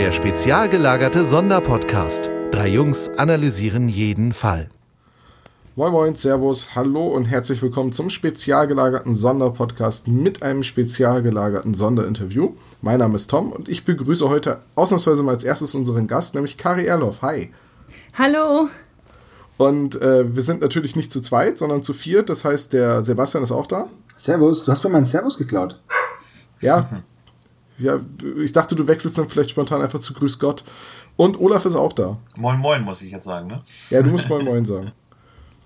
Der spezial gelagerte Sonderpodcast. Drei Jungs analysieren jeden Fall. Moin Moin, Servus, Hallo und herzlich willkommen zum spezial gelagerten Sonderpodcast mit einem spezial gelagerten Sonderinterview. Mein Name ist Tom und ich begrüße heute ausnahmsweise mal als erstes unseren Gast, nämlich Kari Erloff. Hi. Hallo. Und äh, wir sind natürlich nicht zu zweit, sondern zu viert. Das heißt, der Sebastian ist auch da. Servus, du hast mir meinen Servus geklaut. Ja. Ja, ich dachte, du wechselst dann vielleicht spontan einfach zu Grüß Gott. Und Olaf ist auch da. Moin Moin, muss ich jetzt sagen, ne? Ja, du musst Moin Moin sagen.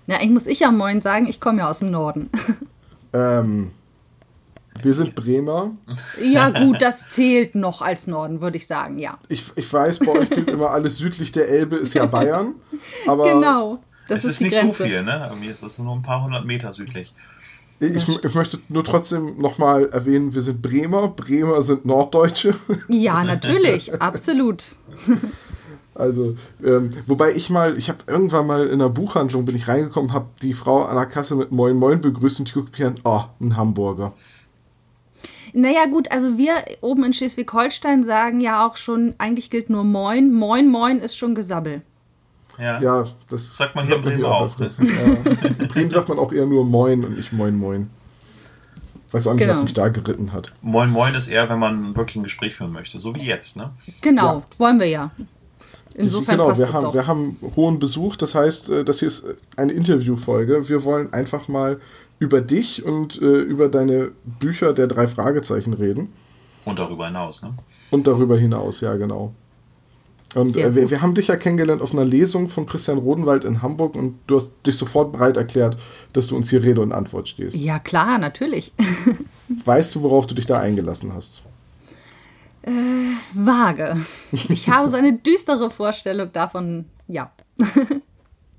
Ja, ich muss ich ja Moin sagen, ich komme ja aus dem Norden. Ähm, wir sind Bremer. Ja, gut, das zählt noch als Norden, würde ich sagen, ja. Ich, ich weiß, bei euch gilt immer alles südlich der Elbe ist ja Bayern. Aber Genau. Das es ist, ist, die nicht Grenze. so viel, ne? Irgendwie ist das nur ein paar hundert Meter südlich. Ich, ich möchte nur trotzdem nochmal erwähnen, wir sind Bremer. Bremer sind Norddeutsche. Ja, natürlich, absolut. Also, ähm, wobei ich mal, ich habe irgendwann mal in einer Buchhandlung bin ich reingekommen, habe die Frau an der Kasse mit Moin Moin begrüßt und die guckt mich an, oh, ein Hamburger. Naja, gut, also wir oben in Schleswig-Holstein sagen ja auch schon, eigentlich gilt nur Moin. Moin, Moin ist schon Gesabbel. Ja. Ja, das Sagt man hier in Bremen auch. öfters. Ja. In Bremen sagt man auch eher nur Moin und nicht Moin Moin. Weiß auch nicht, was Genau. mich da geritten hat. Moin Moin ist eher, wenn man wirklich ein Gespräch führen möchte. So wie jetzt, ne? Genau, Ja. wollen wir ja. Insofern genau, passt wir es haben, doch. wir haben hohen Besuch, das heißt, äh, das hier ist eine Interviewfolge. Wir wollen einfach mal über dich und äh, über deine Bücher der drei Fragezeichen reden. Und darüber hinaus, ne? Und darüber hinaus, ja, genau. Und Sehr äh, wir, wir haben dich ja kennengelernt auf einer Lesung von Christian Rodenwald in Hamburg und du hast dich sofort bereit erklärt, dass du uns hier Rede und Antwort stehst. Ja, klar, natürlich. Weißt du, worauf du dich da eingelassen hast? Vage. Ich habe so eine düstere Vorstellung davon, ja.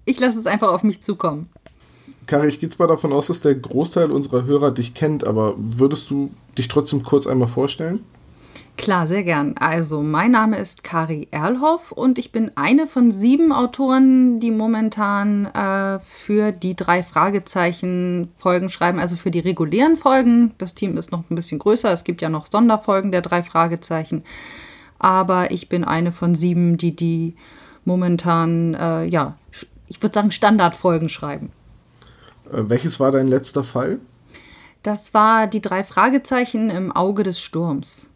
Ich lasse es einfach auf mich zukommen. Kari, ich gehe zwar davon aus, dass der Großteil unserer Hörer dich kennt, aber würdest du dich trotzdem kurz einmal vorstellen? Klar, sehr gern. Also, mein Name ist Kari Erlhoff und ich bin eine von sieben Autoren, die momentan äh, für die drei Fragezeichen Folgen schreiben, also für die regulären Folgen. Das Team ist noch ein bisschen größer. Es gibt ja noch Sonderfolgen der drei Fragezeichen. Aber ich bin eine von sieben, die die momentan, äh, ja, ich würde sagen, Standardfolgen schreiben. Äh, welches war dein letzter Fall? Das war die drei Fragezeichen im Auge des Sturms.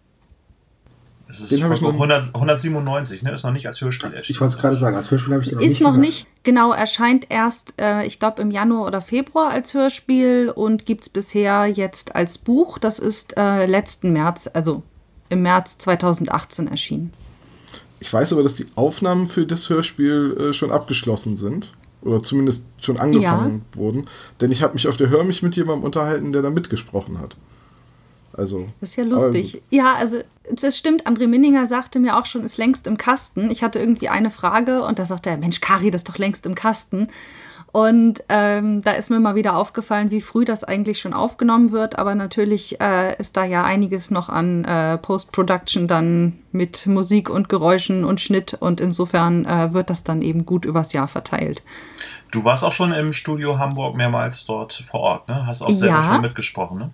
Es ist Den hab ich noch- 100, 197, ne? Ist noch nicht als Hörspiel erschienen. Ich wollte es gerade sagen, als Hörspiel habe ich den noch Ist nicht noch gehört. nicht, genau, erscheint erst, äh, ich glaube, im Januar oder Februar als Hörspiel und gibt es bisher jetzt als Buch. Das ist äh, letzten März, also im März 2018 erschienen. Ich weiß aber, dass die Aufnahmen für das Hörspiel äh, schon abgeschlossen sind. Oder zumindest schon angefangen wurden. Denn ich habe mich auf der Hör mich mit jemandem unterhalten, der da mitgesprochen hat. Also. Das ist ja lustig. Ja, also das stimmt. André Minninger sagte mir auch schon, ist längst im Kasten. Ich hatte irgendwie eine Frage und da sagte er, Mensch, Kari, das ist doch längst im Kasten. Und ähm, da ist mir mal wieder aufgefallen, wie früh das eigentlich schon aufgenommen wird. Aber natürlich äh, ist da ja einiges noch an äh, Post-Production dann mit Musik und Geräuschen und Schnitt. Und insofern äh, wird das dann eben gut übers Jahr verteilt. Du warst auch schon im Studio Hamburg mehrmals dort vor Ort, ne? Hast auch selber Ja. schon mitgesprochen, ne?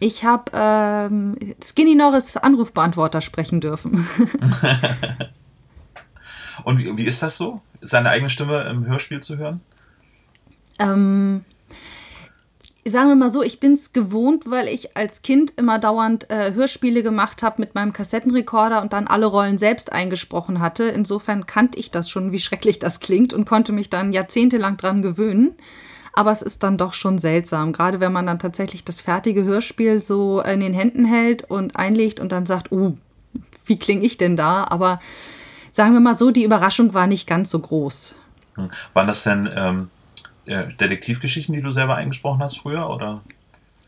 Ich habe ähm, Skinny Norris Anrufbeantworter sprechen dürfen. Und wie, wie ist das so? Seine eigene Stimme im Hörspiel zu hören? Ähm, sagen wir mal so, ich bin es gewohnt, weil ich als Kind immer dauernd äh, Hörspiele gemacht habe mit meinem Kassettenrekorder und dann alle Rollen selbst eingesprochen hatte. Insofern kannte ich das schon, wie schrecklich das klingt und konnte mich dann jahrzehntelang dran gewöhnen. Aber es ist dann doch schon seltsam, gerade wenn man dann tatsächlich das fertige Hörspiel so in den Händen hält und einlegt und dann sagt, uh, wie klinge ich denn da? Aber sagen wir mal so, die Überraschung war nicht ganz so groß. Hm. Waren das denn ähm, äh, Detektivgeschichten, die du selber eingesprochen hast früher? Oder?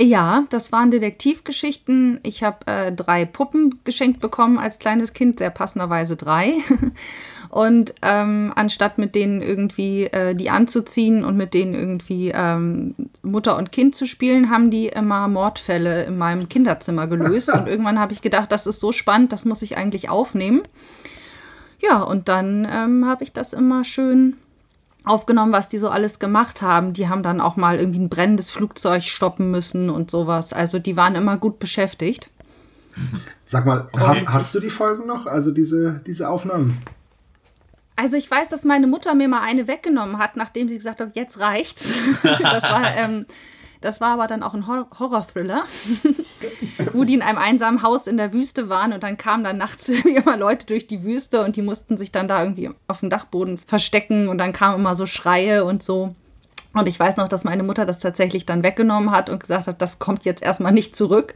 Ja, das waren Detektivgeschichten. Ich habe äh, drei Puppen geschenkt bekommen als kleines Kind, sehr passenderweise drei. Und ähm, anstatt mit denen irgendwie äh, die anzuziehen und mit denen irgendwie ähm, Mutter und Kind zu spielen, haben die immer Mordfälle in meinem Kinderzimmer gelöst. und irgendwann habe ich gedacht, das ist so spannend, das muss ich eigentlich aufnehmen. Ja, und dann ähm, habe ich das immer schön aufgenommen, was die so alles gemacht haben. Die haben dann auch mal irgendwie ein brennendes Flugzeug stoppen müssen und sowas. Also die waren immer gut beschäftigt. Sag mal, hast, hast du die Folgen noch? Also diese, diese Aufnahmen? Also ich weiß, dass meine Mutter mir mal eine weggenommen hat, nachdem sie gesagt hat, jetzt reicht's. das war, ähm, das war aber dann auch ein Hor Horror-Thriller, wo die in einem einsamen Haus in der Wüste waren und dann kamen dann nachts immer Leute durch die Wüste und die mussten sich dann da irgendwie auf dem Dachboden verstecken und dann kamen immer so Schreie und so. Und ich weiß noch, dass meine Mutter das tatsächlich dann weggenommen hat und gesagt hat, das kommt jetzt erstmal nicht zurück.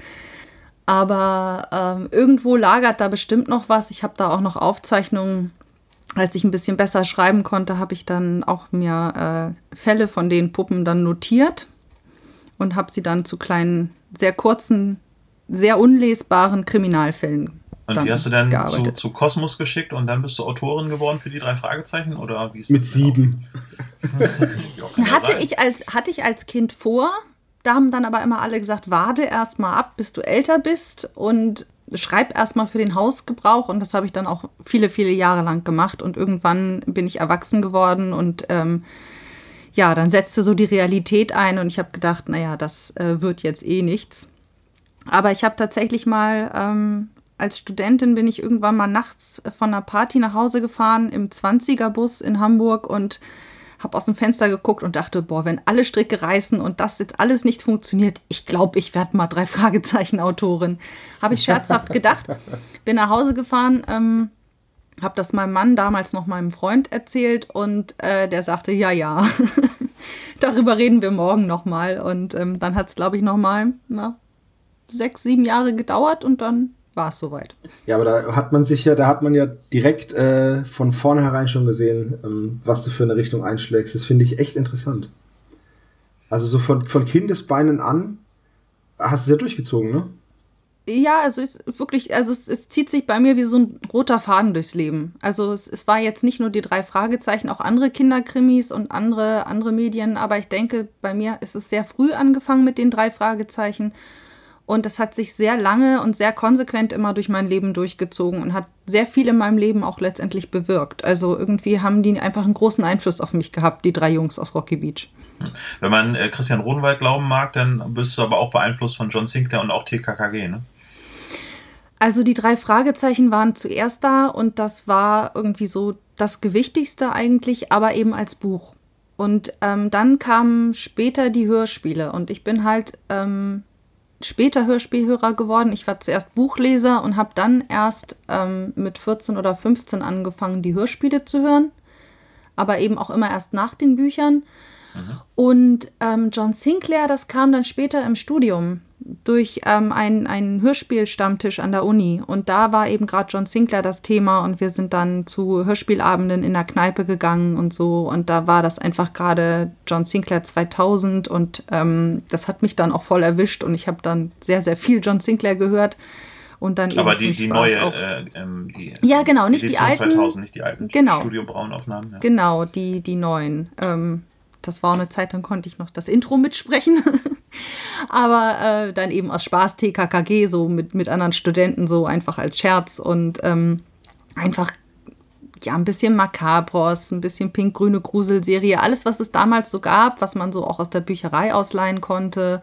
Aber ähm, irgendwo lagert da bestimmt noch was. Ich habe da auch noch Aufzeichnungen. Als ich ein bisschen besser schreiben konnte, habe ich dann auch mir äh, Fälle von den Puppen dann notiert und habe sie dann zu kleinen, sehr kurzen, sehr unlesbaren Kriminalfällen. Und die hast du dann zu, zu Kosmos geschickt und dann bist du Autorin geworden für die drei Fragezeichen? Oder wie ist Mit das sieben. Hatte sein. ich, als, hatte ich als Kind vor. Da haben dann aber immer alle gesagt, warte erst mal ab, bis du älter bist und schreib erst mal für den Hausgebrauch. Und das habe ich dann auch viele, viele Jahre lang gemacht. Und irgendwann bin ich erwachsen geworden und ähm, ja, dann setzte so die Realität ein und ich habe gedacht, naja, das äh, wird jetzt eh nichts. Aber ich habe tatsächlich mal, ähm, als Studentin bin ich irgendwann mal nachts von einer Party nach Hause gefahren im 20er-Bus in Hamburg und habe aus dem Fenster geguckt und dachte, boah, wenn alle Stricke reißen und das jetzt alles nicht funktioniert, ich glaube, ich werde mal drei Fragezeichen Autorin. Habe ich scherzhaft gedacht. Bin nach Hause gefahren, ähm, habe das meinem Mann, damals noch meinem Freund, erzählt und äh, der sagte, ja, ja, darüber reden wir morgen nochmal. Und ähm, dann hat es, glaube ich, nochmal sechs, sieben Jahre gedauert und dann war es soweit. Ja, aber da hat man sich ja, da hat man ja direkt äh, von vornherein schon gesehen, ähm, was du für eine Richtung einschlägst. Das finde ich echt interessant. Also so von, von Kindesbeinen an hast du es ja durchgezogen, ne? Ja, also es ist wirklich, also es, es zieht sich bei mir wie so ein roter Faden durchs Leben. Also es, es war jetzt nicht nur die drei Fragezeichen, auch andere Kinderkrimis und andere, andere Medien, aber ich denke, bei mir ist es sehr früh angefangen mit den drei Fragezeichen. Und das hat sich sehr lange und sehr konsequent immer durch mein Leben durchgezogen und hat sehr viel in meinem Leben auch letztendlich bewirkt. Also irgendwie haben die einfach einen großen Einfluss auf mich gehabt, die drei Jungs aus Rocky Beach. Wenn man äh, Christian Rodenwald glauben mag, dann bist du aber auch beeinflusst von John Sinclair und auch TKKG, ne? Also die drei Fragezeichen waren zuerst da und das war irgendwie so das Gewichtigste eigentlich, aber eben als Buch. Und ähm, dann kamen später die Hörspiele und ich bin halt ähm, später Hörspielhörer geworden. Ich war zuerst Buchleser und habe dann erst ähm, mit 14 oder 15 angefangen, die Hörspiele zu hören, aber eben auch immer erst nach den Büchern. Und ähm, John Sinclair, das kam dann später im Studium durch ähm, einen, einen Hörspielstammtisch an der Uni. Und da war eben gerade John Sinclair das Thema und wir sind dann zu Hörspielabenden in der Kneipe gegangen und so. Und da war das einfach gerade John Sinclair 2000 und ähm, das hat mich dann auch voll erwischt und ich habe dann sehr, sehr viel John Sinclair gehört. Und dann Aber die, die neue, äh, ähm, die Ja, genau, nicht die Edition alten. 2000, nicht die alten Genau. Studio Braun-Aufnahmen. Ja. Genau, die, die neuen. Ähm, das war eine Zeit, dann konnte ich noch das Intro mitsprechen. Aber äh, dann eben aus Spaß TKKG, so mit, mit anderen Studenten, so einfach als Scherz und ähm, einfach ja, ein bisschen Makabros, ein bisschen pink-grüne Gruselserie, alles, was es damals so gab, was man so auch aus der Bücherei ausleihen konnte,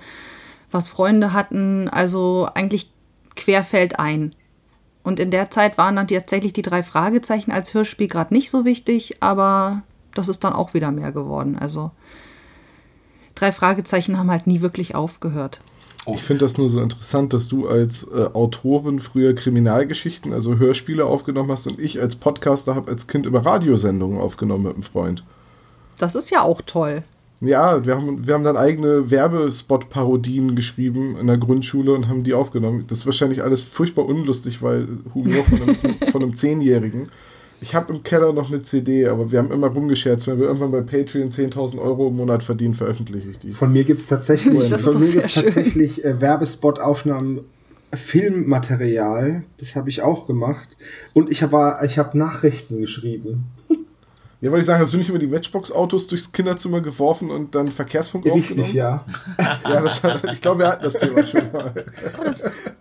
was Freunde hatten, also eigentlich querfeldein. Und in der Zeit waren dann tatsächlich die drei Fragezeichen als Hörspiel gerade nicht so wichtig, aber das ist dann auch wieder mehr geworden. Also drei Fragezeichen haben halt nie wirklich aufgehört. Ich finde das nur so interessant, dass du als äh, Autorin früher Kriminalgeschichten, also Hörspiele aufgenommen hast und ich als Podcaster habe als Kind immer Radiosendungen aufgenommen mit einem Freund. Das ist ja auch toll. Ja, wir haben, wir haben dann eigene Werbespot-Parodien geschrieben in der Grundschule und haben die aufgenommen. Das ist wahrscheinlich alles furchtbar unlustig, weil Humor von einem, von einem Zehnjährigen. Ich habe im Keller noch eine CD, aber wir haben immer rumgescherzt, wenn wir irgendwann bei Patreon 10.000 Euro im Monat verdienen, veröffentliche ich die. Von mir gibt es tatsächlich, von mir gibt's schön. tatsächlich äh, Werbespot-Aufnahmen, Filmmaterial. Das habe ich auch gemacht. Und ich habe ich hab Nachrichten geschrieben. Ja, wollte ich sagen, hast du nicht immer die Matchbox-Autos durchs Kinderzimmer geworfen und dann Verkehrsfunk aufgenommen? Richtig, ja. Ja, das, ich glaube, wir hatten das Thema schon mal.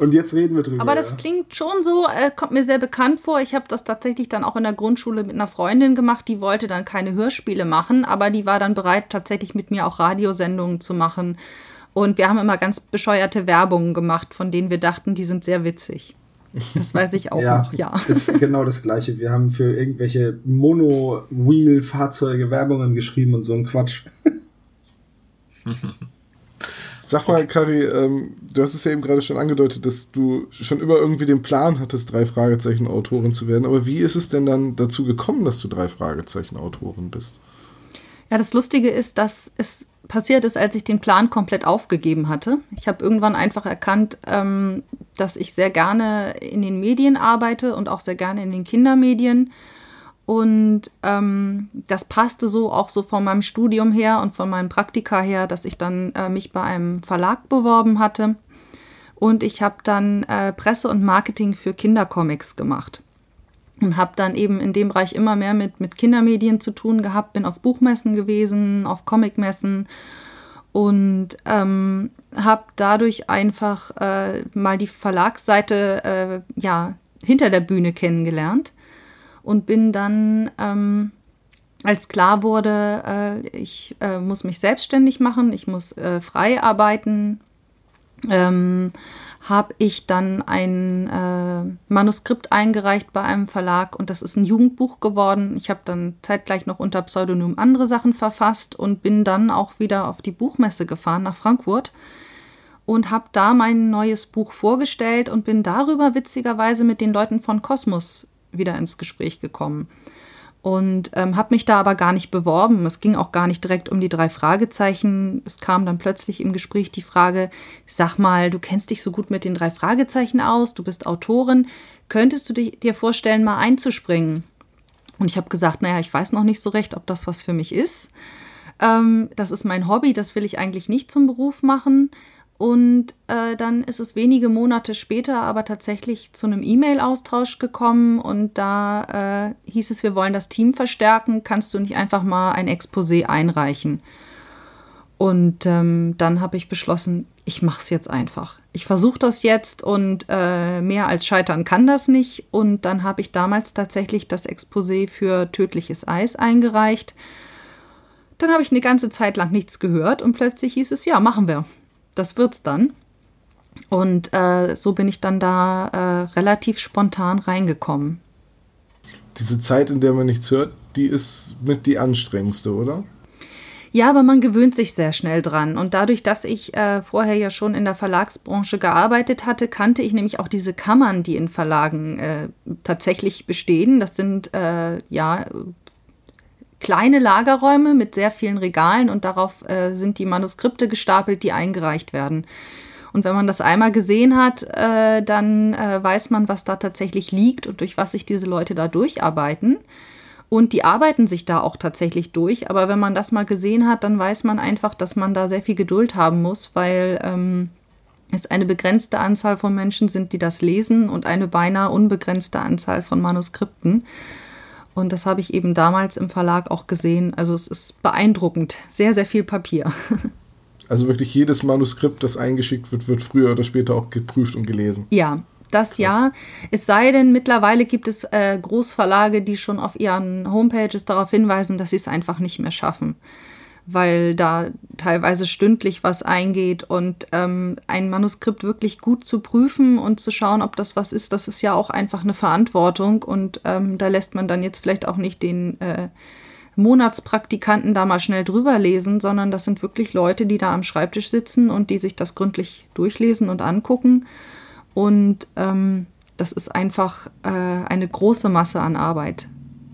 Und jetzt reden wir drüber. Aber das ja. klingt schon so, äh, kommt mir sehr bekannt vor. Ich habe das tatsächlich dann auch in der Grundschule mit einer Freundin gemacht, die wollte dann keine Hörspiele machen, aber die war dann bereit, tatsächlich mit mir auch Radiosendungen zu machen. Und wir haben immer ganz bescheuerte Werbungen gemacht, von denen wir dachten, die sind sehr witzig. Das weiß ich auch ja, noch, ja. Das ist genau das Gleiche. Wir haben für irgendwelche Mono-Wheel-Fahrzeuge Werbungen geschrieben und so ein Quatsch. Sag mal, Kari, ähm, du hast es ja eben gerade schon angedeutet, dass du schon immer irgendwie den Plan hattest, drei Fragezeichen Autorin zu werden. Aber wie ist es denn dann dazu gekommen, dass du drei Fragezeichen Autorin bist? Ja, das Lustige ist, dass es passiert ist, als ich den Plan komplett aufgegeben hatte. Ich habe irgendwann einfach erkannt, ähm, dass ich sehr gerne in den Medien arbeite und auch sehr gerne in den Kindermedien. Und ähm, das passte so auch so von meinem Studium her und von meinem Praktika her, dass ich dann äh, mich bei einem Verlag beworben hatte. Und ich habe dann äh, Presse und Marketing für Kindercomics gemacht. Und habe dann eben in dem Bereich immer mehr mit, mit Kindermedien zu tun gehabt, bin auf Buchmessen gewesen, auf Comicmessen. Und ähm, habe dadurch einfach äh, mal die Verlagsseite äh, ja, hinter der Bühne kennengelernt und bin dann, ähm, als klar wurde, äh, ich äh, muss mich selbstständig machen, ich muss äh, frei arbeiten, ähm, habe ich dann ein äh, Manuskript eingereicht bei einem Verlag und das ist ein Jugendbuch geworden. Ich habe dann zeitgleich noch unter Pseudonym andere Sachen verfasst und bin dann auch wieder auf die Buchmesse gefahren nach Frankfurt und habe da mein neues Buch vorgestellt und bin darüber witzigerweise mit den Leuten von Kosmos wieder ins Gespräch gekommen und ähm, habe mich da aber gar nicht beworben. Es ging auch gar nicht direkt um die drei Fragezeichen. Es kam dann plötzlich im Gespräch die Frage, sag mal, du kennst dich so gut mit den drei Fragezeichen aus, du bist Autorin, könntest du dir vorstellen, mal einzuspringen? Und ich habe gesagt, naja, ich weiß noch nicht so recht, ob das was für mich ist. Ähm, das ist mein Hobby, das will ich eigentlich nicht zum Beruf machen. Und äh, dann ist es wenige Monate später aber tatsächlich zu einem E-Mail-Austausch gekommen und da äh, hieß es, wir wollen das Team verstärken, kannst du nicht einfach mal ein Exposé einreichen? Und ähm, dann habe ich beschlossen, ich mache es jetzt einfach. Ich versuche das jetzt und äh, mehr als scheitern kann das nicht. Und dann habe ich damals tatsächlich das Exposé für tödliches Eis eingereicht. Dann habe ich eine ganze Zeit lang nichts gehört und plötzlich hieß es, ja, machen wir das wird's dann. Und äh, so bin ich dann da äh, relativ spontan reingekommen. Diese Zeit, in der man nichts hört, die ist mit die anstrengendste, oder? Ja, aber man gewöhnt sich sehr schnell dran. Und dadurch, dass ich äh, vorher ja schon in der Verlagsbranche gearbeitet hatte, kannte ich nämlich auch diese Kammern, die in Verlagen äh, tatsächlich bestehen. Das sind äh, ja kleine Lagerräume mit sehr vielen Regalen und darauf äh, sind die Manuskripte gestapelt, die eingereicht werden. Und wenn man das einmal gesehen hat, äh, dann äh, weiß man, was da tatsächlich liegt und durch was sich diese Leute da durcharbeiten. Und die arbeiten sich da auch tatsächlich durch. Aber wenn man das mal gesehen hat, dann weiß man einfach, dass man da sehr viel Geduld haben muss, weil ähm, es eine begrenzte Anzahl von Menschen sind, die das lesen und eine beinahe unbegrenzte Anzahl von Manuskripten. Und das habe ich eben damals im Verlag auch gesehen. Also es ist beeindruckend. Sehr, sehr viel Papier. Also wirklich jedes Manuskript, das eingeschickt wird, wird früher oder später auch geprüft und gelesen. Ja, das Krass. ja. Es sei denn, mittlerweile gibt es äh, Großverlage, die schon auf ihren Homepages darauf hinweisen, dass sie es einfach nicht mehr schaffen weil da teilweise stündlich was eingeht und ähm, ein Manuskript wirklich gut zu prüfen und zu schauen, ob das was ist, das ist ja auch einfach eine Verantwortung und ähm, da lässt man dann jetzt vielleicht auch nicht den äh, Monatspraktikanten da mal schnell drüber lesen, sondern das sind wirklich Leute, die da am Schreibtisch sitzen und die sich das gründlich durchlesen und angucken. Und ähm, das ist einfach äh, eine große Masse an Arbeit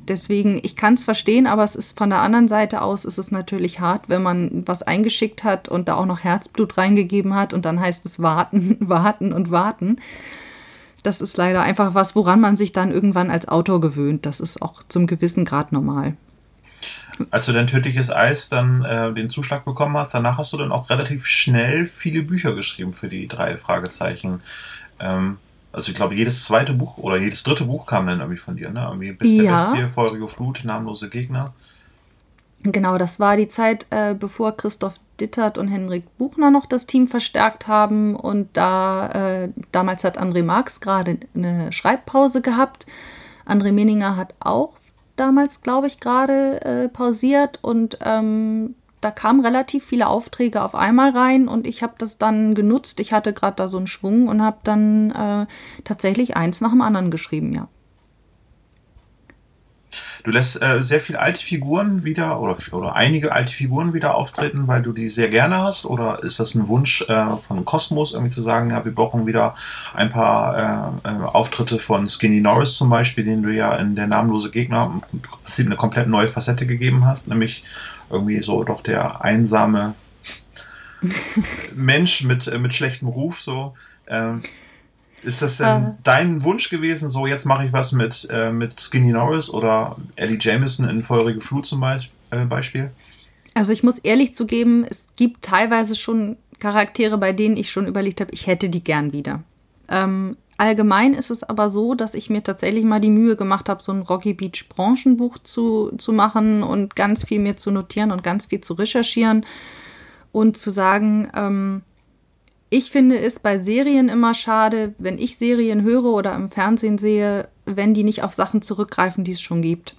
deswegen, ich kann es verstehen, aber es ist von der anderen Seite aus, ist es natürlich hart, wenn man was eingeschickt hat und da auch noch Herzblut reingegeben hat und dann heißt es warten, warten und warten. Das ist leider einfach was, woran man sich dann irgendwann als Autor gewöhnt. Das ist auch zum gewissen Grad normal. Als du dein tödliches Eis dann äh, den Zuschlag bekommen hast, danach hast du dann auch relativ schnell viele Bücher geschrieben für die drei Fragezeichen. Ähm, also ich glaube, jedes zweite Buch oder jedes dritte Buch kam dann irgendwie von dir, ne? Irgendwie Bis ja. der Bestie, Feurige Flut, namenlose Gegner. Genau, das war die Zeit, äh, bevor Christoph Dittert und Henrik Buchner noch das Team verstärkt haben. Und da äh, damals hat André Marx gerade eine Schreibpause gehabt. André Meninger hat auch damals, glaube ich, gerade äh, pausiert und ähm, da kamen relativ viele Aufträge auf einmal rein und ich habe das dann genutzt. Ich hatte gerade da so einen Schwung und habe dann äh, tatsächlich eins nach dem anderen geschrieben, ja. Du lässt äh, sehr viele alte Figuren wieder oder, oder einige alte Figuren wieder auftreten, weil du die sehr gerne hast? Oder ist das ein Wunsch äh, von Kosmos, irgendwie zu sagen, ja, wir brauchen wieder ein paar äh, äh Auftritte von Skinny Norris zum Beispiel, den du ja in der namenlose Gegner im Prinzip eine komplett neue Facette gegeben hast, nämlich irgendwie so doch der einsame Mensch mit, äh, mit schlechtem Ruf, so. Ähm, ist das denn äh. dein Wunsch gewesen, so jetzt mache ich was mit, äh, mit Skinny Norris oder Ellie Jameson in Feurige Flut zum äh, Beispiel? Also ich muss ehrlich zugeben, es gibt teilweise schon Charaktere, bei denen ich schon überlegt habe, ich hätte die gern wieder. Ähm, allgemein ist es aber so, dass ich mir tatsächlich mal die Mühe gemacht habe, so ein Rocky Beach Branchenbuch zu, zu machen und ganz viel mir zu notieren und ganz viel zu recherchieren und zu sagen, ähm, ich finde es bei Serien immer schade, wenn ich Serien höre oder im Fernsehen sehe, wenn die nicht auf Sachen zurückgreifen, die es schon gibt.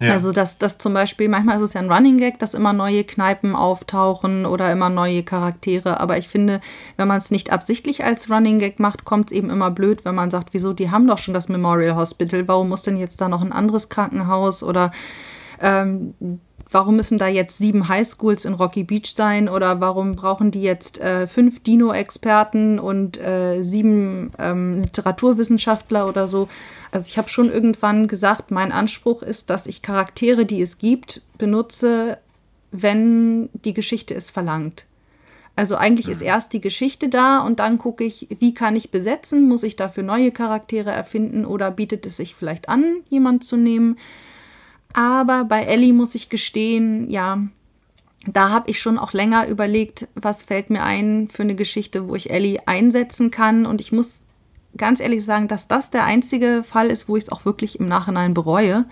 Ja. Also, dass das zum Beispiel, manchmal ist es ja ein Running Gag, dass immer neue Kneipen auftauchen oder immer neue Charaktere. Aber ich finde, wenn man es nicht absichtlich als Running Gag macht, kommt es eben immer blöd, wenn man sagt, wieso, die haben doch schon das Memorial Hospital, warum muss denn jetzt da noch ein anderes Krankenhaus oder ähm, warum müssen da jetzt sieben Highschools in Rocky Beach sein oder warum brauchen die jetzt äh, fünf Dino-Experten und äh, sieben ähm, Literaturwissenschaftler oder so. Also ich habe schon irgendwann gesagt, mein Anspruch ist, dass ich Charaktere, die es gibt, benutze, wenn die Geschichte es verlangt. Also eigentlich ist erst die Geschichte da und dann gucke ich, wie kann ich besetzen? Muss ich dafür neue Charaktere erfinden oder bietet es sich vielleicht an, jemand zu nehmen? Aber bei Ellie muss ich gestehen, ja, da habe ich schon auch länger überlegt, was fällt mir ein für eine Geschichte, wo ich Ellie einsetzen kann. Und ich muss ganz ehrlich sagen, dass das der einzige Fall ist, wo ich es auch wirklich im Nachhinein bereue,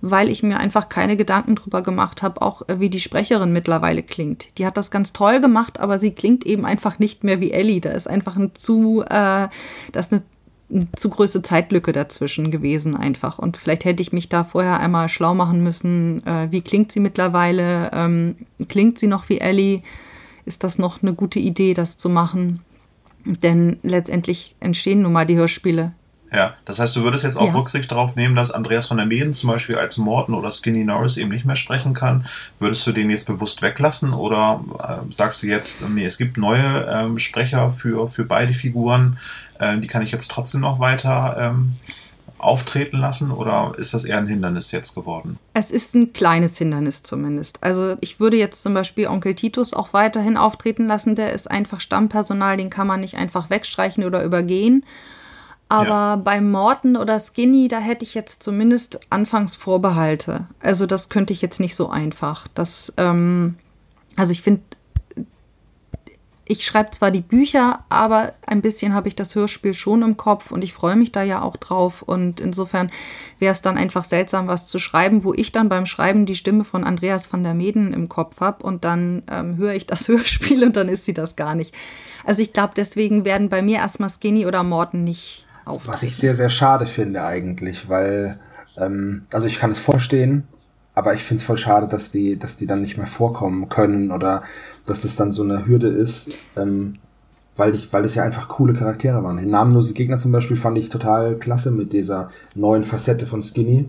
weil ich mir einfach keine Gedanken drüber gemacht habe, auch äh, wie die Sprecherin mittlerweile klingt. Die hat das ganz toll gemacht, aber sie klingt eben einfach nicht mehr wie Ellie. Da ist einfach ein zu, äh, das ist eine zu große Zeitlücke dazwischen gewesen einfach. Und vielleicht hätte ich mich da vorher einmal schlau machen müssen, äh, wie klingt sie mittlerweile? Ähm, klingt sie noch wie Ellie? Ist das noch eine gute Idee, das zu machen? Denn letztendlich entstehen nun mal die Hörspiele ja, das heißt, du würdest jetzt auch ja. Rücksicht darauf nehmen, dass Andreas von der Meden zum Beispiel als Morton oder Skinny Norris eben nicht mehr sprechen kann. Würdest du den jetzt bewusst weglassen oder äh, sagst du jetzt, nee, es gibt neue ähm, Sprecher für, für beide Figuren, äh, die kann ich jetzt trotzdem noch weiter ähm, auftreten lassen oder ist das eher ein Hindernis jetzt geworden? Es ist ein kleines Hindernis zumindest. Also ich würde jetzt zum Beispiel Onkel Titus auch weiterhin auftreten lassen. Der ist einfach Stammpersonal, den kann man nicht einfach wegstreichen oder übergehen. Aber ja. bei Morton oder Skinny, da hätte ich jetzt zumindest anfangs Vorbehalte. Also das könnte ich jetzt nicht so einfach. Das, ähm, also ich finde, ich schreibe zwar die Bücher, aber ein bisschen habe ich das Hörspiel schon im Kopf und ich freue mich da ja auch drauf. Und insofern wäre es dann einfach seltsam, was zu schreiben, wo ich dann beim Schreiben die Stimme von Andreas van der Meden im Kopf habe und dann ähm, höre ich das Hörspiel und dann ist sie das gar nicht. Also ich glaube, deswegen werden bei mir erstmal Skinny oder Morton nicht auftreten. Was ich sehr, sehr schade finde eigentlich, weil, ähm, also ich kann es vorstehen, aber ich finde es voll schade, dass die, dass die dann nicht mehr vorkommen können oder dass das dann so eine Hürde ist, ähm, weil, ich, weil das ja einfach coole Charaktere waren. Den namenlose Gegner zum Beispiel fand ich total klasse mit dieser neuen Facette von Skinny.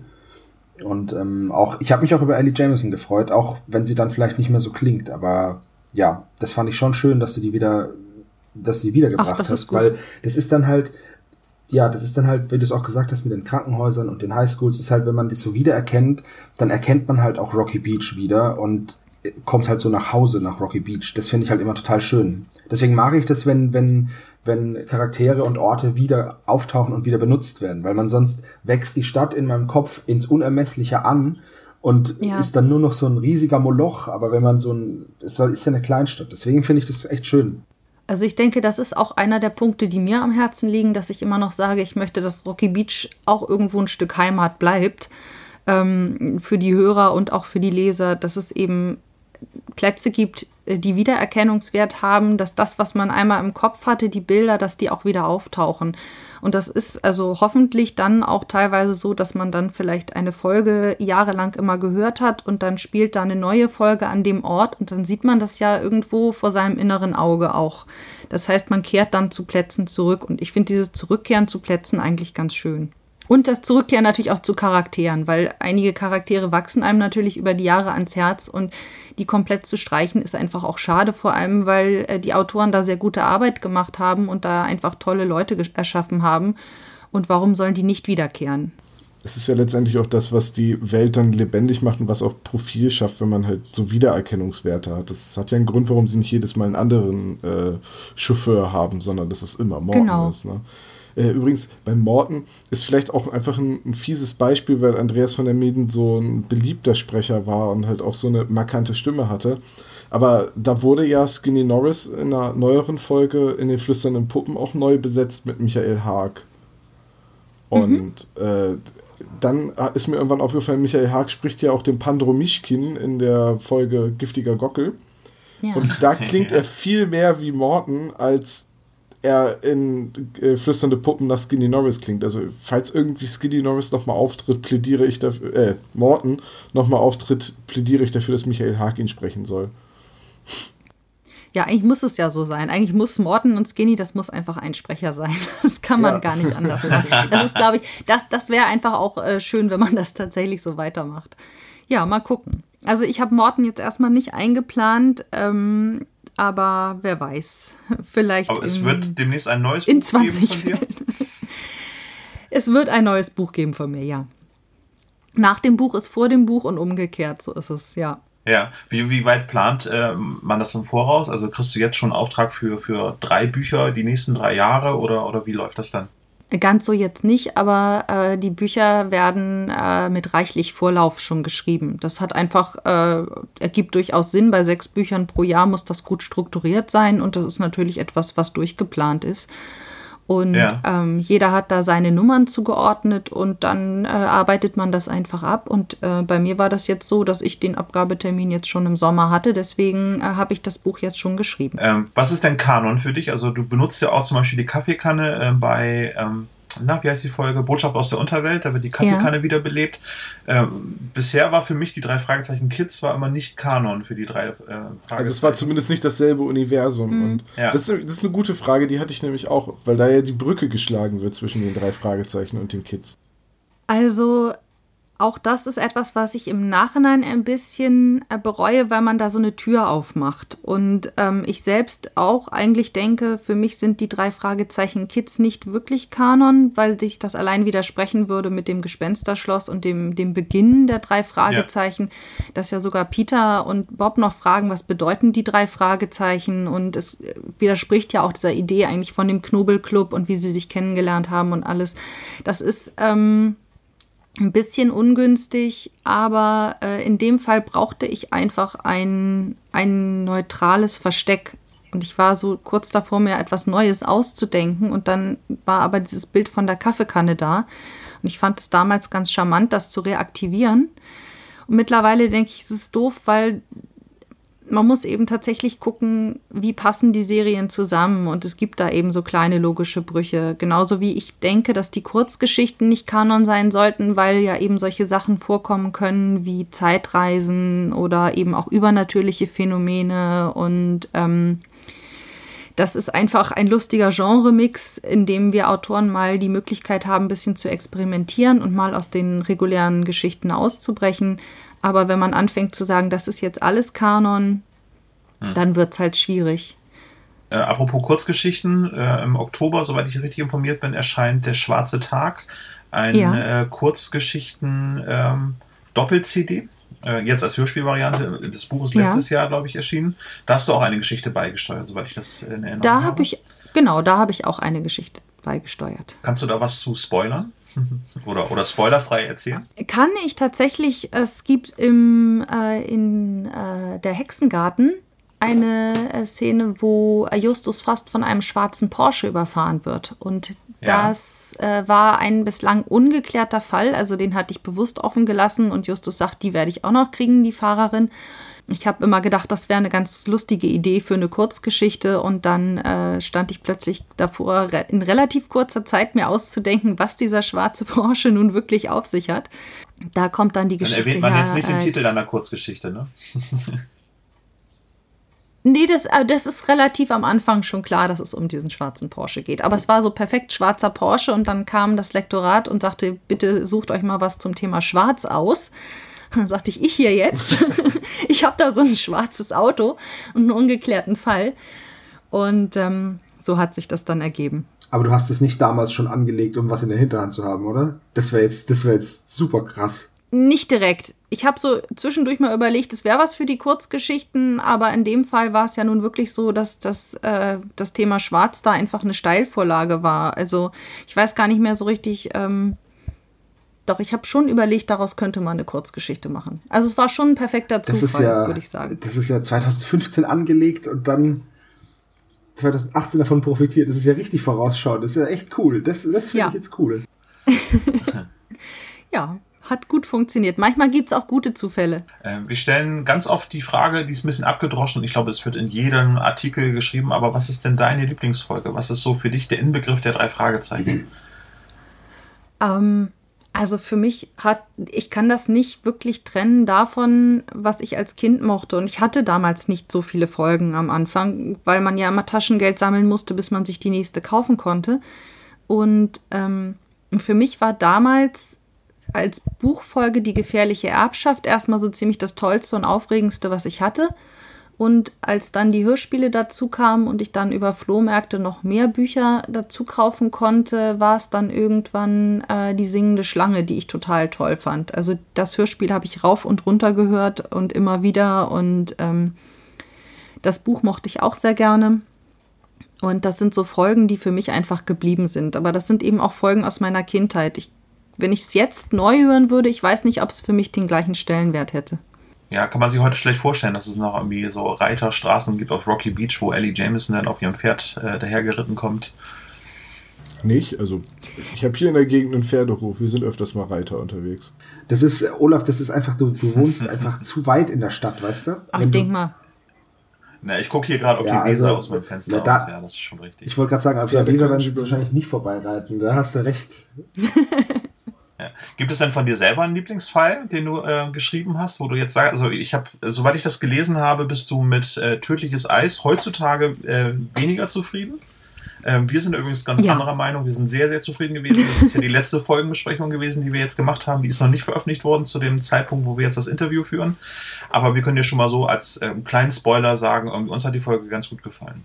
Und ähm, auch, ich habe mich auch über Ellie Jameson gefreut, auch wenn sie dann vielleicht nicht mehr so klingt. Aber ja, das fand ich schon schön, dass du die wieder, dass du die wiedergebracht Ach, hast, weil das ist dann halt, ja, das ist dann halt, wie du es auch gesagt hast, mit den Krankenhäusern und den Highschools, ist halt, wenn man das so wiedererkennt, dann erkennt man halt auch Rocky Beach wieder und kommt halt so nach Hause nach Rocky Beach. Das finde ich halt immer total schön. Deswegen mag ich das, wenn, wenn, wenn Charaktere und Orte wieder auftauchen und wieder benutzt werden, weil man sonst wächst die Stadt in meinem Kopf ins Unermessliche an und ja. ist dann nur noch so ein riesiger Moloch, aber wenn man so ein, es ist ja eine Kleinstadt, deswegen finde ich das echt schön. Also ich denke, das ist auch einer der Punkte, die mir am Herzen liegen, dass ich immer noch sage, ich möchte, dass Rocky Beach auch irgendwo ein Stück Heimat bleibt ähm, für die Hörer und auch für die Leser, dass es eben Plätze gibt, die Wiedererkennungswert haben, dass das, was man einmal im Kopf hatte, die Bilder, dass die auch wieder auftauchen. Und das ist also hoffentlich dann auch teilweise so, dass man dann vielleicht eine Folge jahrelang immer gehört hat und dann spielt da eine neue Folge an dem Ort und dann sieht man das ja irgendwo vor seinem inneren Auge auch. Das heißt, man kehrt dann zu Plätzen zurück und ich finde dieses Zurückkehren zu Plätzen eigentlich ganz schön. Und das Zurückkehren natürlich auch zu Charakteren, weil einige Charaktere wachsen einem natürlich über die Jahre ans Herz und die komplett zu streichen ist einfach auch schade, vor allem weil äh, die Autoren da sehr gute Arbeit gemacht haben und da einfach tolle Leute erschaffen haben. Und warum sollen die nicht wiederkehren? Es ist ja letztendlich auch das, was die Welt dann lebendig macht und was auch Profil schafft, wenn man halt so Wiedererkennungswerte hat. Das hat ja einen Grund, warum sie nicht jedes Mal einen anderen äh, Chauffeur haben, sondern dass es immer Morten genau. ist. Ne? Äh, übrigens, bei Morten ist vielleicht auch einfach ein, ein, fieses Beispiel, weil Andreas von der Meden so ein beliebter Sprecher war und halt auch so eine markante Stimme hatte. Aber da wurde ja Skinny Norris in einer neueren Folge in den flüsternden Puppen auch neu besetzt mit Michael Haag. Und mhm. äh, dann ist mir irgendwann aufgefallen, Michael Haag spricht ja auch den Pandro Mischkin in der Folge Giftiger Gockel. Ja. Und da klingt er viel mehr wie Morten als er in äh, Flüsternde Puppen nach Skinny Norris klingt. Also, falls irgendwie Skinny Norris nochmal auftritt, plädiere ich dafür, äh, Morton nochmal auftritt, plädiere ich dafür, dass Michael Haag ihn sprechen soll. Ja, eigentlich muss es ja so sein. Eigentlich muss Morton und Skinny, das muss einfach ein Sprecher sein. Das kann man ja. gar nicht anders machen. Das ist, glaube ich, das, das wäre einfach auch äh, schön, wenn man das tatsächlich so weitermacht. Ja, mal gucken. Also ich habe Morton jetzt erstmal nicht eingeplant. Ähm, aber wer weiß, vielleicht. Aber es wird demnächst ein neues Buch geben von dir? es wird ein neues Buch geben von mir, ja. Nach dem Buch ist vor dem Buch und umgekehrt, so ist es, ja. Ja, wie, wie weit plant äh, man das im Voraus? Also kriegst du jetzt schon einen Auftrag für, für drei Bücher die nächsten drei Jahre oder, oder wie läuft das dann? Ganz so jetzt nicht, aber äh, die Bücher werden äh, mit reichlich Vorlauf schon geschrieben. Das hat einfach, äh, ergibt durchaus Sinn. Bei sechs Büchern pro Jahr muss das gut strukturiert sein und das ist natürlich etwas, was durchgeplant ist. Und ja. ähm, jeder hat da seine Nummern zugeordnet und dann äh, arbeitet man das einfach ab. Und äh, bei mir war das jetzt so, dass ich den Abgabetermin jetzt schon im Sommer hatte. Deswegen äh, habe ich das Buch jetzt schon geschrieben. Ähm, was ist denn Kanon für dich? Also du benutzt ja auch zum Beispiel die Kaffeekanne äh, bei ähm, na, wie heißt die Folge? Botschaft aus der Unterwelt, da wird die Kaffeekanne ja. wiederbelebt. Ähm, bisher war für mich die drei Fragezeichen Kids war immer nicht Kanon für die drei äh, Fragezeichen. Also es war zumindest nicht dasselbe Universum. Mhm. Und ja. das, ist, das ist eine gute Frage, die hatte ich nämlich auch, weil da ja die Brücke geschlagen wird zwischen den drei Fragezeichen und den Kids. Also auch das ist etwas, was ich im Nachhinein ein bisschen äh, bereue, weil man da so eine Tür aufmacht. Und ähm, ich selbst auch eigentlich denke, für mich sind die drei Fragezeichen Kids nicht wirklich Kanon, weil sich das allein widersprechen würde mit dem Gespensterschloss und dem, dem Beginn der drei Fragezeichen, ja. dass ja sogar Peter und Bob noch fragen, was bedeuten die drei Fragezeichen? Und es äh, widerspricht ja auch dieser Idee eigentlich von dem Knobelclub und wie sie sich kennengelernt haben und alles. Das ist. Ähm, ein bisschen ungünstig, aber äh, in dem Fall brauchte ich einfach ein, ein neutrales Versteck. Und ich war so kurz davor, mir etwas Neues auszudenken. Und dann war aber dieses Bild von der Kaffeekanne da. Und ich fand es damals ganz charmant, das zu reaktivieren. Und mittlerweile denke ich, es ist doof, weil man muss eben tatsächlich gucken, wie passen die Serien zusammen. Und es gibt da eben so kleine logische Brüche. Genauso wie ich denke, dass die Kurzgeschichten nicht Kanon sein sollten, weil ja eben solche Sachen vorkommen können wie Zeitreisen oder eben auch übernatürliche Phänomene. Und ähm, das ist einfach ein lustiger Genremix, in dem wir Autoren mal die Möglichkeit haben, ein bisschen zu experimentieren und mal aus den regulären Geschichten auszubrechen aber wenn man anfängt zu sagen, das ist jetzt alles Kanon, hm. dann wird es halt schwierig. Äh, apropos Kurzgeschichten, äh, im Oktober, soweit ich richtig informiert bin, erscheint Der Schwarze Tag, ein ja. äh, Kurzgeschichten-Doppel-CD. Ähm, äh, jetzt als Hörspielvariante des Buches letztes ja. Jahr, glaube ich, erschienen. Da hast du auch eine Geschichte beigesteuert, soweit ich das in Erinnerung da habe. Hab ich, genau, da habe ich auch eine Geschichte beigesteuert. Kannst du da was zu spoilern? Oder, oder spoilerfrei erzählen? Kann ich tatsächlich. Es gibt im, äh, in äh, der Hexengarten eine äh, Szene, wo Justus fast von einem schwarzen Porsche überfahren wird. Und Ja. Das äh, war ein bislang ungeklärter Fall, also den hatte ich bewusst offen gelassen und Justus sagt, die werde ich auch noch kriegen, die Fahrerin. Ich habe immer gedacht, das wäre eine ganz lustige Idee für eine Kurzgeschichte und dann äh, stand ich plötzlich davor, in relativ kurzer Zeit mir auszudenken, was dieser schwarze Porsche nun wirklich auf sich hat. Da kommt dann die dann Geschichte. Dann erwähnt man her, jetzt nicht den äh, Titel deiner Kurzgeschichte, ne? Nee, das, äh, das ist relativ am Anfang schon klar, dass es um diesen schwarzen Porsche geht. Aber es war so perfekt schwarzer Porsche und dann kam das Lektorat und sagte, bitte sucht euch mal was zum Thema Schwarz aus. Dann sagte ich, ich hier jetzt. ich habe da so ein schwarzes Auto und einen ungeklärten Fall. Und ähm, so hat sich das dann ergeben. Aber du hast es nicht damals schon angelegt, um was in der Hinterhand zu haben, oder? Das wäre jetzt, das wäre jetzt super krass. Nicht direkt. Ich habe so zwischendurch mal überlegt, es wäre was für die Kurzgeschichten, aber in dem Fall war es ja nun wirklich so, dass das, äh, das Thema Schwarz da einfach eine Steilvorlage war. Also ich weiß gar nicht mehr so richtig. Ähm, doch, ich habe schon überlegt, daraus könnte man eine Kurzgeschichte machen. Also es war schon ein perfekter Zufall, ja, würde ich sagen. Das ist ja 2015 angelegt und dann 2018 davon profitiert. Das ist ja richtig vorausschauend. Das ist ja echt cool. Das, das finde ja. ich jetzt cool. ja, hat gut funktioniert. Manchmal gibt es auch gute Zufälle. Äh, wir stellen ganz oft die Frage, die ist ein bisschen abgedroschen. Ich glaube, es wird in jedem Artikel geschrieben. Aber was ist denn deine Lieblingsfolge? Was ist so für dich der Inbegriff der drei Fragezeichen? Ähm, also für mich hat, ich kann das nicht wirklich trennen davon, was ich als Kind mochte. Und ich hatte damals nicht so viele Folgen am Anfang, weil man ja immer Taschengeld sammeln musste, bis man sich die nächste kaufen konnte. Und ähm, für mich war damals als Buchfolge Die gefährliche Erbschaft erstmal so ziemlich das Tollste und Aufregendste, was ich hatte. Und als dann die Hörspiele dazu kamen und ich dann über Flohmärkte noch mehr Bücher dazu kaufen konnte, war es dann irgendwann äh, die singende Schlange, die ich total toll fand. Also das Hörspiel habe ich rauf und runter gehört und immer wieder und ähm, das Buch mochte ich auch sehr gerne. Und das sind so Folgen, die für mich einfach geblieben sind. Aber das sind eben auch Folgen aus meiner Kindheit. Ich wenn ich es jetzt neu hören würde, ich weiß nicht, ob es für mich den gleichen Stellenwert hätte. Ja, kann man sich heute schlecht vorstellen, dass es noch irgendwie so Reiterstraßen gibt auf Rocky Beach, wo Ellie Jameson dann auf ihrem Pferd äh, dahergeritten kommt. Nicht? Also, ich habe hier in der Gegend einen Pferdehof. Wir sind öfters mal Reiter unterwegs. Das ist, Olaf, das ist einfach, du, du wohnst einfach zu weit in der Stadt, weißt du? Ach, Wenn denk mal. Na, ich gucke hier gerade auf ja, die Weser also, aus meinem Fenster na, da, aus. Ja, das ist schon richtig. Ich wollte gerade sagen, auf ja, der Weser werden sie wahrscheinlich nicht vorbeireiten. Da hast du recht. Ja. Gibt es denn von dir selber einen Lieblingsfall, den du äh, geschrieben hast, wo du jetzt sagst, also ich habe, soweit ich das gelesen habe, bist du mit äh, tödliches Eis heutzutage äh, weniger zufrieden? Ähm, wir sind übrigens ganz ja. anderer Meinung. Wir sind sehr, sehr zufrieden gewesen. Das ist ja die letzte Folgenbesprechung gewesen, die wir jetzt gemacht haben. Die ist noch nicht veröffentlicht worden zu dem Zeitpunkt, wo wir jetzt das Interview führen. Aber wir können dir schon mal so als ähm, kleinen Spoiler sagen, uns hat die Folge ganz gut gefallen.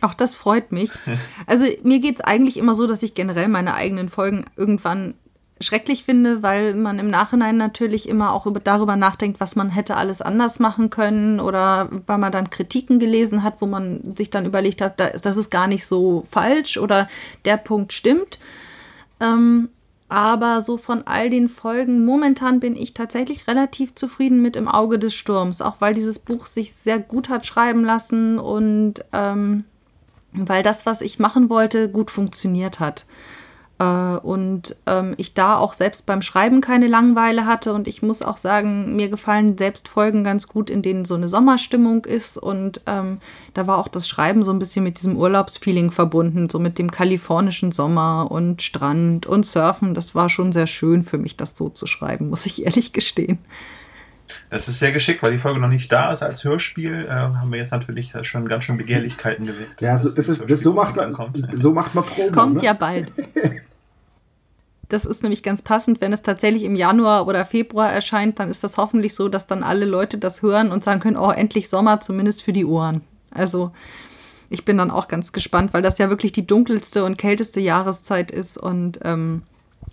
Auch das freut mich. Also mir geht es eigentlich immer so, dass ich generell meine eigenen Folgen irgendwann schrecklich finde, weil man im Nachhinein natürlich immer auch über, darüber nachdenkt, was man hätte alles anders machen können oder weil man dann Kritiken gelesen hat, wo man sich dann überlegt hat, das ist gar nicht so falsch oder der Punkt stimmt. Ähm, aber so von all den Folgen, momentan bin ich tatsächlich relativ zufrieden mit Im Auge des Sturms, auch weil dieses Buch sich sehr gut hat schreiben lassen und ähm, weil das, was ich machen wollte, gut funktioniert hat. Äh, und ähm, ich da auch selbst beim Schreiben keine Langeweile hatte. Und ich muss auch sagen, mir gefallen selbst Folgen ganz gut, in denen so eine Sommerstimmung ist. Und ähm, da war auch das Schreiben so ein bisschen mit diesem Urlaubsfeeling verbunden, so mit dem kalifornischen Sommer und Strand und Surfen. Das war schon sehr schön für mich, das so zu schreiben, muss ich ehrlich gestehen. Das ist sehr geschickt, weil die Folge noch nicht da ist als Hörspiel. Äh, haben wir jetzt natürlich schon ganz schön Begehrlichkeiten geweckt. Ja, so, das ist, das so, macht man, so macht man Promo. Kommt ne? ja bald. Das ist nämlich ganz passend, wenn es tatsächlich im Januar oder Februar erscheint, dann ist das hoffentlich so, dass dann alle Leute das hören und sagen können, oh, endlich Sommer, zumindest für die Ohren. Also ich bin dann auch ganz gespannt, weil das ja wirklich die dunkelste und kälteste Jahreszeit ist und ähm,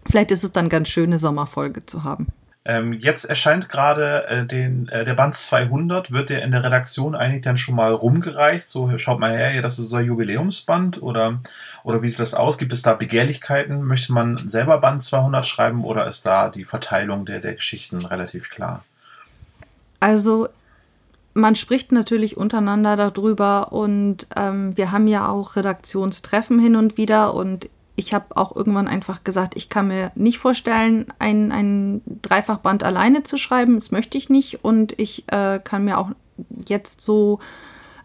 vielleicht ist es dann ganz schön, eine Sommerfolge zu haben. Ähm, jetzt erscheint gerade äh, äh, der Band 200, wird der in der Redaktion eigentlich dann schon mal rumgereicht? So, schaut mal her, das ist unser Jubiläumsband oder, oder wie sieht das aus? Gibt es da Begehrlichkeiten? Möchte man selber Band 200 schreiben oder ist da die Verteilung der, der Geschichten relativ klar? Also, man spricht natürlich untereinander darüber und ähm, wir haben ja auch Redaktionstreffen hin und wieder und ich habe auch irgendwann einfach gesagt, ich kann mir nicht vorstellen, ein, ein Dreifachband alleine zu schreiben. Das möchte ich nicht. Und ich äh, kann mir auch jetzt so,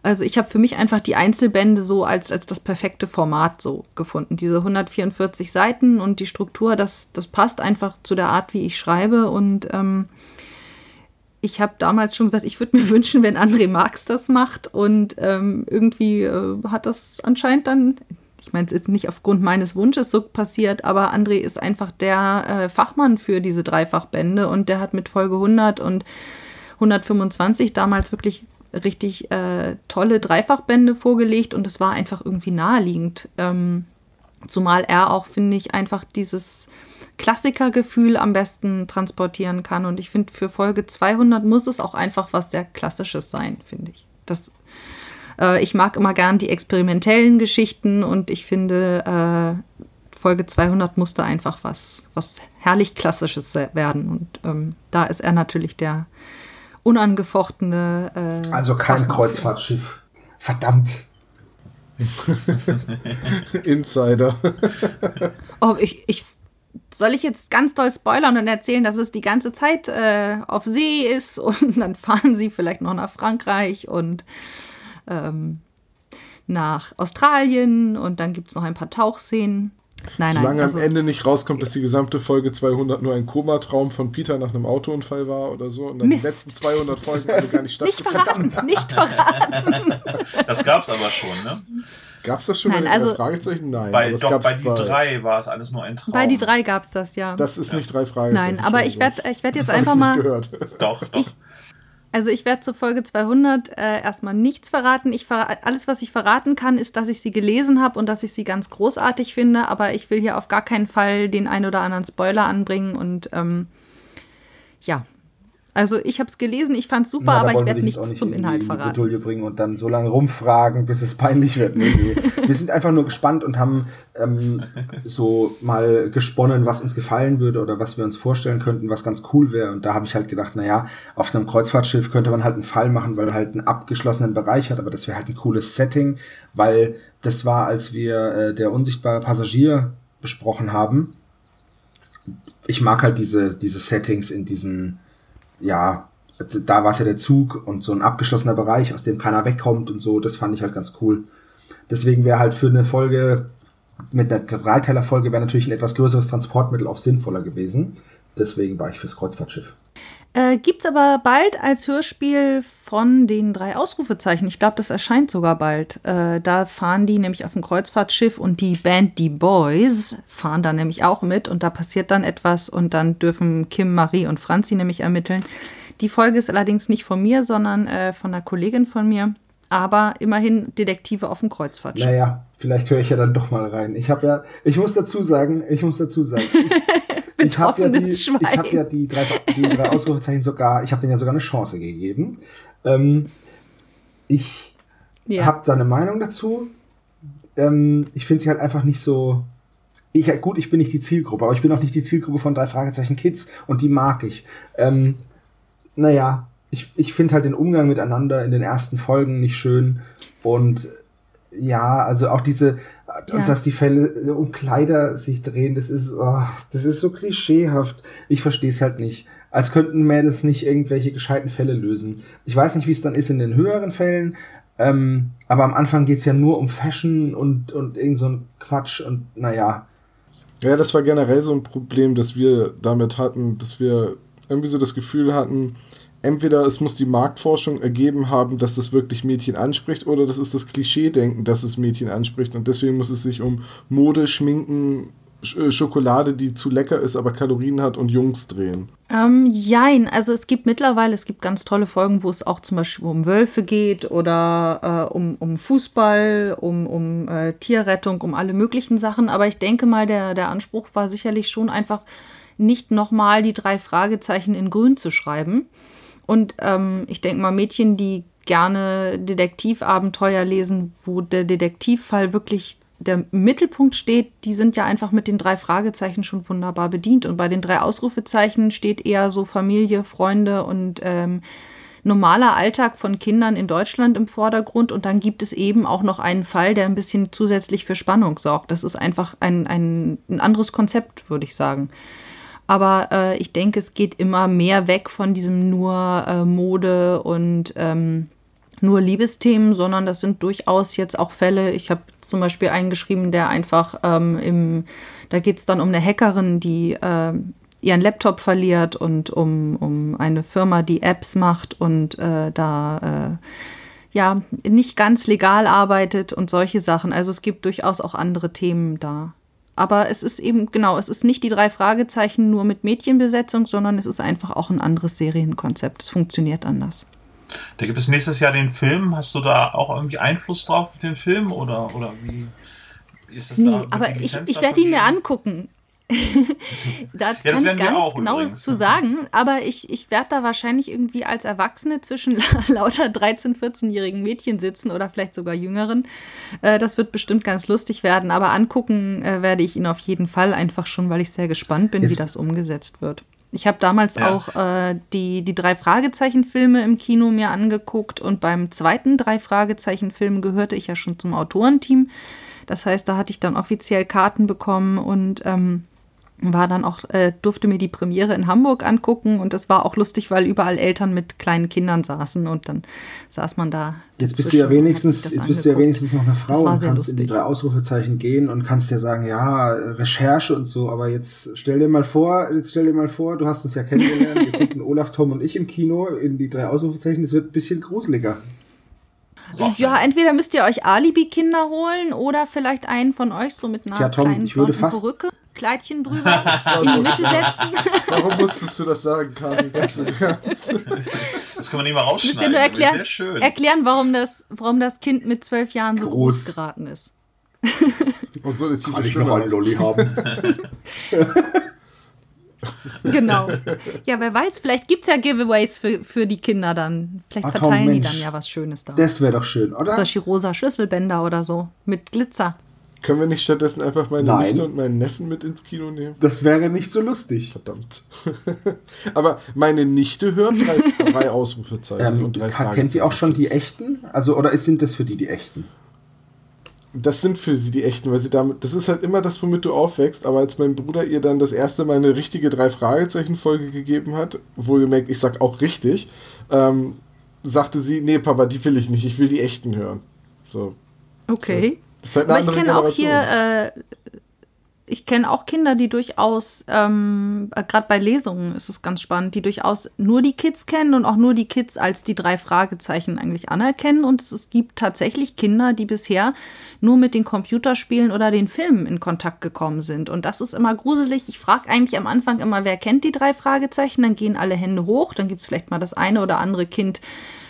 also ich habe für mich einfach die Einzelbände so als, als das perfekte Format so gefunden. Diese 144 Seiten und die Struktur, das, das passt einfach zu der Art, wie ich schreibe. Und ähm, ich habe damals schon gesagt, ich würde mir wünschen, wenn André Marx das macht. Und ähm, irgendwie äh, hat das anscheinend dann, ich meine, es ist nicht aufgrund meines Wunsches so passiert, aber André ist einfach der äh, Fachmann für diese Dreifachbände und der hat mit Folge 100 und 125 damals wirklich richtig äh, tolle Dreifachbände vorgelegt und es war einfach irgendwie naheliegend. Ähm, zumal er auch, finde ich, einfach dieses Klassikergefühl am besten transportieren kann. Und ich finde, für Folge 200 muss es auch einfach was sehr Klassisches sein, finde ich. Das, äh, ich mag immer gern die experimentellen Geschichten und ich finde, äh, Folge 200 musste einfach was, was herrlich Klassisches werden. Und ähm, da ist er natürlich der unangefochtene. Äh, also kein Kreuzfahrtschiff. Verdammt. Insider. oh, ich, ich soll ich jetzt ganz doll spoilern und erzählen, dass es die ganze Zeit äh, auf See ist und dann fahren sie vielleicht noch nach Frankreich und ähm, nach Australien und dann gibt es noch ein paar Tauchszenen. Nein, Solange nein, also, am Ende nicht rauskommt, dass die gesamte Folge 200 nur ein Komatraum von Peter nach einem Autounfall war oder so und dann Mist. die letzten 200 Folgen alle gar nicht stattgefunden haben. Nicht verraten, Das gab es aber schon, ne? Gab es das schon Nein, bei den also, Fragezeichen? Nein. Bei, doch, bei die bei, drei war es alles nur ein Traum. Bei die drei gab es das, ja. Das ist ja. nicht drei Fragezeichen. Nein, aber ich werde ich werd jetzt einfach mal. Gehört. Doch, doch. Ich, also ich werde zur Folge 200 äh, erstmal nichts verraten. Ich ver alles, was ich verraten kann, ist, dass ich sie gelesen habe und dass ich sie ganz großartig finde. Aber ich will hier auf gar keinen Fall den ein oder anderen Spoiler anbringen. Und ähm, ja, also ich habe es gelesen, ich fand es super, Na, aber ich werde nichts nicht zum Inhalt verraten. Bredouille bringen und dann so lange rumfragen, bis es peinlich wird. Nee, nee. Wir sind einfach nur gespannt und haben ähm, so mal gesponnen, was uns gefallen würde oder was wir uns vorstellen könnten, was ganz cool wäre. Und da habe ich halt gedacht, naja, auf einem Kreuzfahrtschiff könnte man halt einen Fall machen, weil er halt einen abgeschlossenen Bereich hat, aber das wäre halt ein cooles Setting, weil das war, als wir äh, der unsichtbare Passagier besprochen haben. Ich mag halt diese, diese Settings in diesen ja, da war es ja der Zug und so ein abgeschlossener Bereich, aus dem keiner wegkommt und so, das fand ich halt ganz cool. Deswegen wäre halt für eine Folge, mit einer Dreiteiler-Folge wäre natürlich ein etwas größeres Transportmittel auch sinnvoller gewesen. Deswegen war ich fürs Kreuzfahrtschiff. Äh, gibt's aber bald als Hörspiel von den drei Ausrufezeichen. Ich glaube, das erscheint sogar bald. Äh, da fahren die nämlich auf dem Kreuzfahrtschiff und die Band Die Boys fahren da nämlich auch mit und da passiert dann etwas und dann dürfen Kim, Marie und Franzi nämlich ermitteln. Die Folge ist allerdings nicht von mir, sondern äh, von einer Kollegin von mir. Aber immerhin Detektive auf dem Kreuzfahrtschiff. Naja, vielleicht höre ich ja dann doch mal rein. Ich habe ja, ich muss dazu sagen, ich muss dazu sagen, ich, ich habe ja, die, ich hab ja die drei, die drei Ausrufezeichen sogar, ich habe denen ja sogar eine Chance gegeben. Ähm, ich ja. habe da eine Meinung dazu. Ähm, ich finde sie halt einfach nicht so. Ich, gut, ich bin nicht die Zielgruppe, aber ich bin auch nicht die Zielgruppe von drei Fragezeichen Kids und die mag ich. Ähm, naja, ich, ich finde halt den Umgang miteinander in den ersten Folgen nicht schön und ja, also auch diese, ja. dass die Fälle um Kleider sich drehen, das ist, oh, das ist so klischeehaft. Ich verstehe es halt nicht. Als könnten Mädels nicht irgendwelche gescheiten Fälle lösen. Ich weiß nicht, wie es dann ist in den höheren Fällen, ähm, aber am Anfang geht's ja nur um Fashion und, und irgend so ein Quatsch und naja. Ja, das war generell so ein Problem, das wir damit hatten, dass wir irgendwie so das Gefühl hatten, entweder es muss die Marktforschung ergeben haben, dass das wirklich Mädchen anspricht, oder das ist das Klischee-Denken, dass es Mädchen anspricht. Und deswegen muss es sich um Mode, Schminken, äh, Schokolade, die zu lecker ist, aber Kalorien hat und Jungs drehen. Ähm, jein, also es gibt mittlerweile, es gibt ganz tolle Folgen, wo es auch zum Beispiel um Wölfe geht oder äh, um, um Fußball, um, um äh, Tierrettung, um alle möglichen Sachen. Aber ich denke mal, der, der Anspruch war sicherlich schon einfach nicht nochmal die drei Fragezeichen in Grün zu schreiben, und ähm, ich denke mal, Mädchen, die gerne Detektivabenteuer lesen, wo der Detektivfall wirklich der Mittelpunkt steht, die sind ja einfach mit den drei Fragezeichen schon wunderbar bedient. Und bei den drei Ausrufezeichen steht eher so Familie, Freunde und ähm, normaler Alltag von Kindern in Deutschland im Vordergrund und dann gibt es eben auch noch einen Fall, der ein bisschen zusätzlich für Spannung sorgt. Das ist einfach ein, ein, ein anderes Konzept, würde ich sagen. Aber äh, ich denke, es geht immer mehr weg von diesem nur äh, Mode und ähm, nur Liebesthemen, sondern das sind durchaus jetzt auch Fälle. Ich habe zum Beispiel einen geschrieben, der einfach ähm, im, da geht es dann um eine Hackerin, die äh, ihren Laptop verliert und um, um eine Firma, die Apps macht und äh, da äh, ja nicht ganz legal arbeitet und solche Sachen. Also es gibt durchaus auch andere Themen da. Aber es ist eben, genau, es ist nicht die drei Fragezeichen nur mit Mädchenbesetzung, sondern es ist einfach auch ein anderes Serienkonzept. Es funktioniert anders. Da gibt es nächstes Jahr den Film. Hast du da auch irgendwie Einfluss drauf mit dem Film oder, oder wie ist das nee, da? Aber ich, ich werde ihn mir angucken. da ja, kann ich gar nichts Genaues zu sagen, aber ich, ich werde da wahrscheinlich irgendwie als Erwachsene zwischen lauter 13-, 14-jährigen Mädchen sitzen oder vielleicht sogar jüngeren. Äh, das wird bestimmt ganz lustig werden, aber angucken äh, werde ich ihn auf jeden Fall einfach schon, weil ich sehr gespannt bin, Jetzt. wie das umgesetzt wird. Ich habe damals ja. auch äh, die, die drei Fragezeichen-Filme im Kino mir angeguckt und beim zweiten drei Fragezeichen-Film gehörte ich ja schon zum Autorenteam. Das heißt, da hatte ich dann offiziell Karten bekommen und ähm, war dann auch, äh, durfte mir die Premiere in Hamburg angucken und es war auch lustig, weil überall Eltern mit kleinen Kindern saßen und dann saß man da. Jetzt bist du ja wenigstens, jetzt angeguckt. bist du ja wenigstens noch eine Frau und kannst lustig. in die drei Ausrufezeichen gehen und kannst ja sagen, ja, Recherche und so, aber jetzt stell dir mal vor, jetzt stell dir mal vor, du hast uns ja kennengelernt, jetzt sitzen Olaf, Tom und ich im Kino in die drei Ausrufezeichen, es wird ein bisschen gruseliger. Ja, entweder müsst ihr euch Alibi-Kinder holen oder vielleicht einen von euch so mit einer ja, Tom, kleinen ich würde fast, Perücke. Kleidchen drüber in die Mitte setzen. Warum musstest du das sagen, Karin? Ganz Das kann man nicht mal rausschneiden. Müsst nur erklären, erklären warum, das, warum das Kind mit zwölf Jahren so groß, groß geraten ist. Und so eine tiefe Kann ich noch einen Lolli haben? genau. Ja, wer weiß, vielleicht gibt es ja Giveaways für, für die Kinder dann. Vielleicht Ach, verteilen Tom, die dann ja was Schönes da. Das wäre doch schön, oder? Solche rosa Schlüsselbänder oder so mit Glitzer. Können wir nicht stattdessen einfach meine Nein. Nichte und meinen Neffen mit ins Kino nehmen? Das wäre nicht so lustig. Verdammt. Aber meine Nichte hört drei, drei Ausrufezeichen ähm, und drei Fragen. Kennt sie auch schon die echten? Also, oder sind das für die die echten? Das sind für sie die echten, weil sie damit, das ist halt immer das, womit du aufwächst, aber als mein Bruder ihr dann das erste Mal eine richtige Drei-Fragezeichen-Folge gegeben hat, wohlgemerkt, ich sag auch richtig, ähm, sagte sie, nee, Papa, die will ich nicht, ich will die echten hören. So. Okay. Halt Aber ich kenne auch hier, äh, ich kenne auch Kinder, die durchaus, ähm, äh, gerade bei Lesungen ist es ganz spannend, die durchaus nur die Kids kennen und auch nur die Kids als die drei Fragezeichen eigentlich anerkennen. Und es, es gibt tatsächlich Kinder, die bisher nur mit den Computerspielen oder den Filmen in Kontakt gekommen sind. Und das ist immer gruselig. Ich frage eigentlich am Anfang immer, wer kennt die drei Fragezeichen? Dann gehen alle Hände hoch. Dann gibt es vielleicht mal das eine oder andere Kind,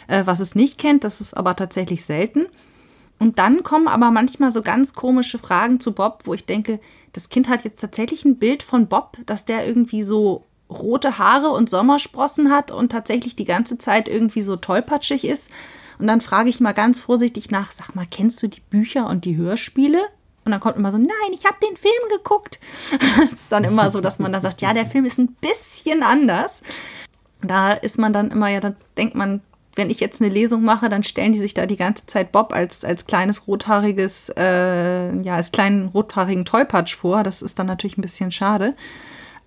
äh, was es nicht kennt. Das ist aber tatsächlich selten. Und dann kommen aber manchmal so ganz komische Fragen zu Bob, wo ich denke, das Kind hat jetzt tatsächlich ein Bild von Bob, dass der irgendwie so rote Haare und Sommersprossen hat und tatsächlich die ganze Zeit irgendwie so tollpatschig ist. Und dann frage ich mal ganz vorsichtig nach, sag mal, kennst du die Bücher und die Hörspiele? Und dann kommt immer so, nein, ich habe den Film geguckt. Es ist dann immer so, dass man dann sagt, ja, der Film ist ein bisschen anders. Da ist man dann immer, ja, da denkt man, wenn ich jetzt eine Lesung mache, dann stellen die sich da die ganze Zeit Bob als, als kleines rothaariges, äh, ja, als kleinen rothaarigen Tollpatsch vor. Das ist dann natürlich ein bisschen schade.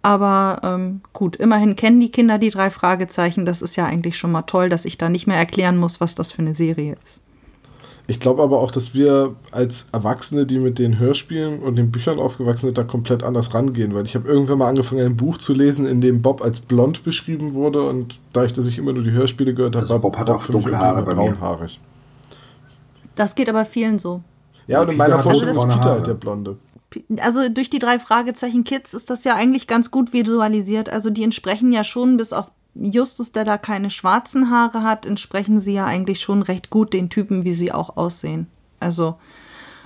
Aber ähm, gut, immerhin kennen die Kinder die drei Fragezeichen. Das ist ja eigentlich schon mal toll, dass ich da nicht mehr erklären muss, was das für eine Serie ist. Ich glaube aber auch, dass wir als Erwachsene, die mit den Hörspielen und den Büchern aufgewachsen sind, da komplett anders rangehen. Weil ich habe irgendwann mal angefangen, ein Buch zu lesen, in dem Bob als blond beschrieben wurde. Und da ich, dass ich immer nur die Hörspiele gehört habe, also war Bob hat auch dunkle Haare braunhaarig. Das geht aber vielen so. Ja, und in meiner Vorstellung ist Peter halt der Blonde. Also durch die drei Fragezeichen Kids ist das ja eigentlich ganz gut visualisiert. Also die entsprechen ja schon bis auf Justus, der da keine schwarzen Haare hat, entsprechen sie ja eigentlich schon recht gut den Typen, wie sie auch aussehen. Also,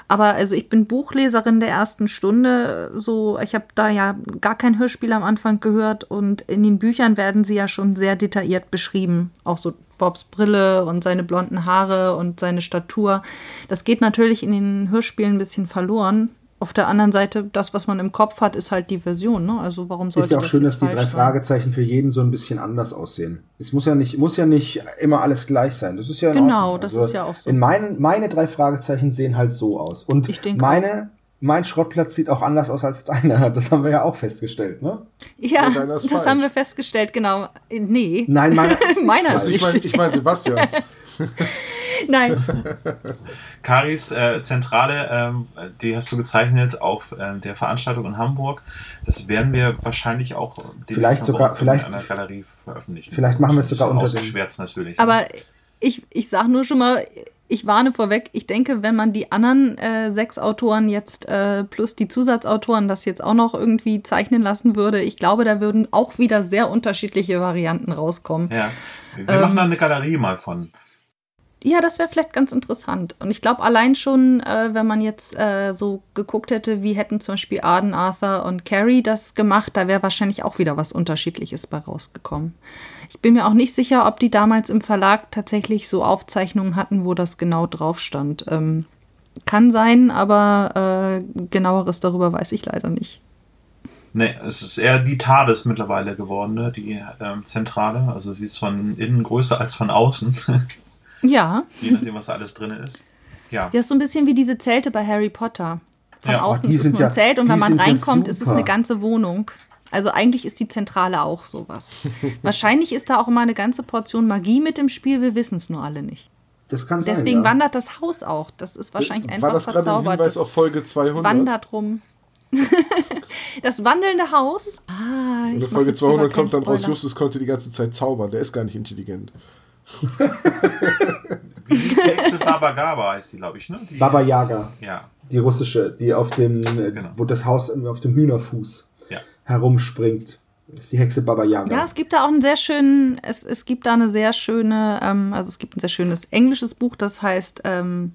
aber also ich bin Buchleserin der ersten Stunde, so ich habe da ja gar kein Hörspiel am Anfang gehört und in den Büchern werden sie ja schon sehr detailliert beschrieben, auch so Bobs Brille und seine blonden Haare und seine Statur. Das geht natürlich in den Hörspielen ein bisschen verloren auf der anderen Seite, das, was man im Kopf hat, ist halt die Version. Ne? Also warum sollte Ist ja auch das schön, dass die drei sein? Fragezeichen für jeden so ein bisschen anders aussehen. Es muss ja nicht, muss ja nicht immer alles gleich sein. Das ist ja in Genau, das Also ist ja auch so. In meinen, meine drei Fragezeichen sehen halt so aus. Und Ich denke meine, mein Schrottplatz sieht auch anders aus als deiner. Das haben wir ja auch festgestellt, ne? Ja, das falsch. haben wir festgestellt, genau. Äh, Nee. Nein, meiner ist nicht Meiner ist Also ich meine ich mein Sebastians. Nein. Karis äh, Zentrale, ähm, die hast du gezeichnet auf ähm, der Veranstaltung in Hamburg. Das werden wir wahrscheinlich auch demnächst Vielleicht sogar- vielleicht- in einer Galerie veröffentlichen. vielleicht machen wir es sogar unter dem- natürlich. Aber ich, ich sage nur schon mal, ich warne vorweg, ich denke, wenn man die anderen äh, sechs Autoren jetzt äh, plus die Zusatzautoren das jetzt auch noch irgendwie zeichnen lassen würde, ich glaube, da würden auch wieder sehr unterschiedliche Varianten rauskommen. ja, wir, wir Ähm, machen da eine Galerie mal von. Ja, das wäre vielleicht ganz interessant. Und ich glaube, allein schon, äh, wenn man jetzt äh, so geguckt hätte, wie hätten zum Beispiel Arden, Arthur und Carrie das gemacht, da wäre wahrscheinlich auch wieder was Unterschiedliches bei rausgekommen. Ich bin mir auch nicht sicher, ob die damals im Verlag tatsächlich so Aufzeichnungen hatten, wo das genau drauf stand. Ähm, kann sein, aber äh, genaueres darüber weiß ich leider nicht. Nee, es ist eher die TARDIS mittlerweile geworden, ne? die ähm, Zentrale. Also sie ist von innen größer als von außen, Ja, je nachdem, was da alles drin ist. Ja, das ist so ein bisschen wie diese Zelte bei Harry Potter. Von Ja, außen oh, ist es nur ein ja- Zelt und wenn man reinkommt, ist es eine ganze Wohnung. Also eigentlich ist die Zentrale auch sowas. Wahrscheinlich ist da auch immer eine ganze Portion Magie mit im Spiel, wir wissen es nur alle nicht. Das kann sein. Deswegen ja. wandert das Haus auch. Das ist wahrscheinlich einfach War das gerade ein verzaubert. Hinweis Das auf Folge 200? wandert rum. das wandelnde Haus. Ah, In Folge jetzt lieber 200 kommt dann raus. Justus konnte die ganze Zeit zaubern. Der ist gar nicht intelligent. Wie hieß die Hexe Baba Gaba heißt die, glaube ich, ne? Die, Baba Yaga, Ja, die russische, die auf dem, Genau. wo das Haus irgendwie auf dem Hühnerfuß ja. herumspringt. Das ist die Hexe Baba Yaga. Ja, es gibt da auch einen sehr schönen, es, es gibt da eine sehr schöne, ähm, also es gibt ein sehr schönes englisches Buch, das heißt, ähm,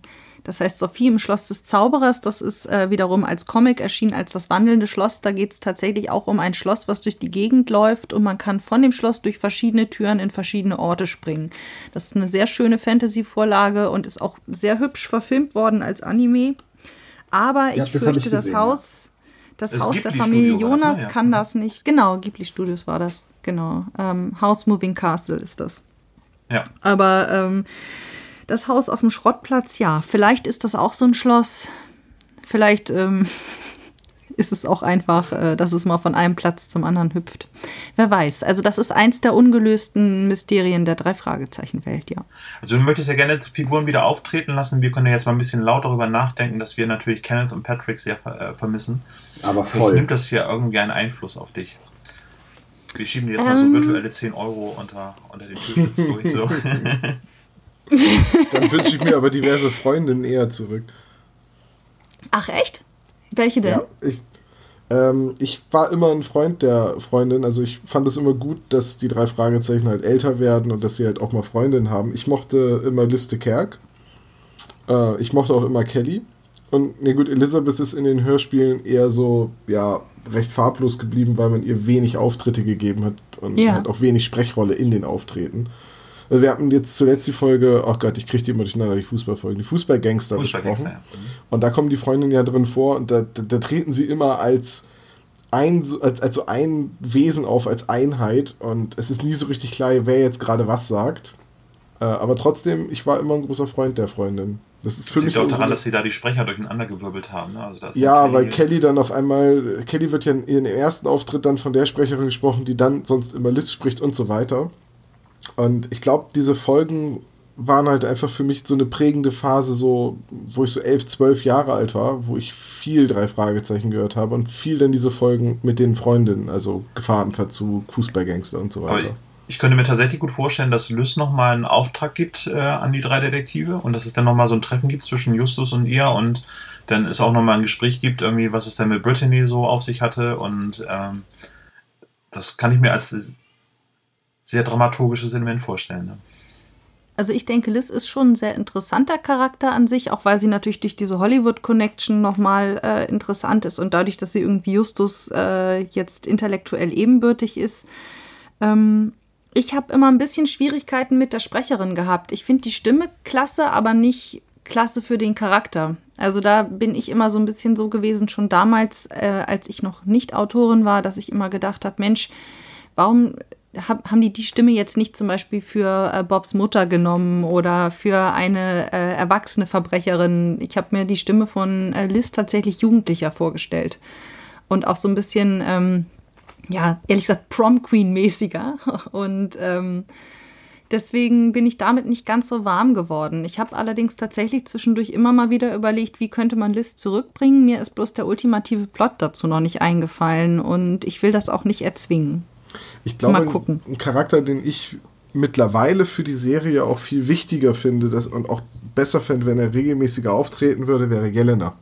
das heißt Sophie im Schloss des Zauberers. Das ist äh, wiederum als Comic erschienen als das wandelnde Schloss. Da geht es tatsächlich auch um ein Schloss, was durch die Gegend läuft und man kann von dem Schloss durch verschiedene Türen in verschiedene Orte springen. Das ist eine sehr schöne Fantasy-Vorlage und ist auch sehr hübsch verfilmt worden als Anime. Aber Ja, ich das hab ich fürchte, das Haus, das Das Haus der Familie Studio das, ne? Jonas Ja. kann das nicht. Genau, Ghibli Studios war das. Genau. Ähm, House Moving Castle ist das. Ja. Aber ähm, das Haus auf dem Schrottplatz, ja, vielleicht ist das auch so ein Schloss. Vielleicht ähm, ist es auch einfach, äh, dass es mal von einem Platz zum anderen hüpft. Wer weiß. Also das ist eins der ungelösten Mysterien der Drei-Fragezeichen-Welt, ja. Also du möchtest ja gerne Figuren wieder auftreten lassen. Wir können ja jetzt mal ein bisschen laut darüber nachdenken, dass wir natürlich Kenneth und Patrick sehr ver äh, vermissen. Aber Vielleicht voll. nimmt das ja irgendwie einen Einfluss auf dich. Wir schieben dir jetzt mal so Ähm. virtuelle 10 Euro unter, unter den Türschlitz durch. So. Dann wünsche ich mir aber diverse Freundinnen eher zurück. Ach, echt? Welche denn? Ja, ich, ähm, ich war immer ein Freund der Freundin. Also ich fand es immer gut, dass die drei Fragezeichen halt älter werden und dass sie halt auch mal Freundinnen haben. Ich mochte immer Liste Kerk. Äh, ich mochte auch immer Kelly. Und ne gut, Elizabeth ist in den Hörspielen eher so, ja, recht farblos geblieben, weil man ihr wenig Auftritte gegeben hat und Ja. halt auch wenig Sprechrolle in den Auftreten. Wir hatten jetzt zuletzt die Folge, oh Gott, ich kriege die immer durcheinander, die Fußballfolgen, die Fußballgangster besprochen. ja. Und da kommen die Freundinnen ja drin vor und da, da, da treten sie immer als ein, als, als so ein Wesen auf, als Einheit und es ist nie so richtig klar, wer jetzt gerade was sagt. Äh, aber trotzdem, ich war immer ein großer Freund der Freundin. Das ist für Liegt mich auch daran, dass sie da die Sprecher durcheinander gewirbelt haben. Ne? Also ja, dann weil Kelly dann auf einmal, Kelly wird ja in ihrem ersten Auftritt dann von der Sprecherin gesprochen, die dann sonst immer Liz spricht und so weiter. Und ich glaube, diese Folgen waren halt einfach für mich so eine prägende Phase, so, wo ich so elf, zwölf Jahre alt war, wo ich viel drei Fragezeichen gehört habe und viel dann diese Folgen mit den Freundinnen, also Gefahrenverzug, Fußballgangster und so weiter. ich könnte mir tatsächlich gut vorstellen, dass Lys nochmal einen Auftrag gibt äh, an die drei Detektive und dass es dann nochmal so ein Treffen gibt zwischen Justus und ihr und dann es auch nochmal ein Gespräch gibt, irgendwie, was es denn mit Brittany so auf sich hatte und ähm, das kann ich mir als sehr dramaturgisches Element vorstellen. Ne? Also ich denke, Liz ist schon ein sehr interessanter Charakter an sich, auch weil sie natürlich durch diese Hollywood-Connection nochmal äh, interessant ist und dadurch, dass sie irgendwie Justus äh, jetzt intellektuell ebenbürtig ist. Ähm, ich habe immer ein bisschen Schwierigkeiten mit der Sprecherin gehabt. Ich finde die Stimme klasse, aber nicht klasse für den Charakter. Also da bin ich immer so ein bisschen so gewesen, schon damals, äh, als ich noch nicht Autorin war, dass ich immer gedacht habe, Mensch, warum hab, haben die die Stimme jetzt nicht zum Beispiel für äh, Bobs Mutter genommen oder für eine äh, erwachsene Verbrecherin? Ich habe mir die Stimme von äh, Liz tatsächlich jugendlicher vorgestellt und auch so ein bisschen, ähm, ja, ehrlich gesagt, Prom Queen mäßiger und ähm, Deswegen bin ich damit nicht ganz so warm geworden. Ich habe allerdings tatsächlich zwischendurch immer mal wieder überlegt, wie könnte man Liz zurückbringen. Mir ist bloß der ultimative Plot dazu noch nicht eingefallen und ich will das auch nicht erzwingen. Ich glaube, ein, ein Charakter, den ich mittlerweile für die Serie auch viel wichtiger finde dass, und auch besser fände, wenn er regelmäßiger auftreten würde, wäre Jelena.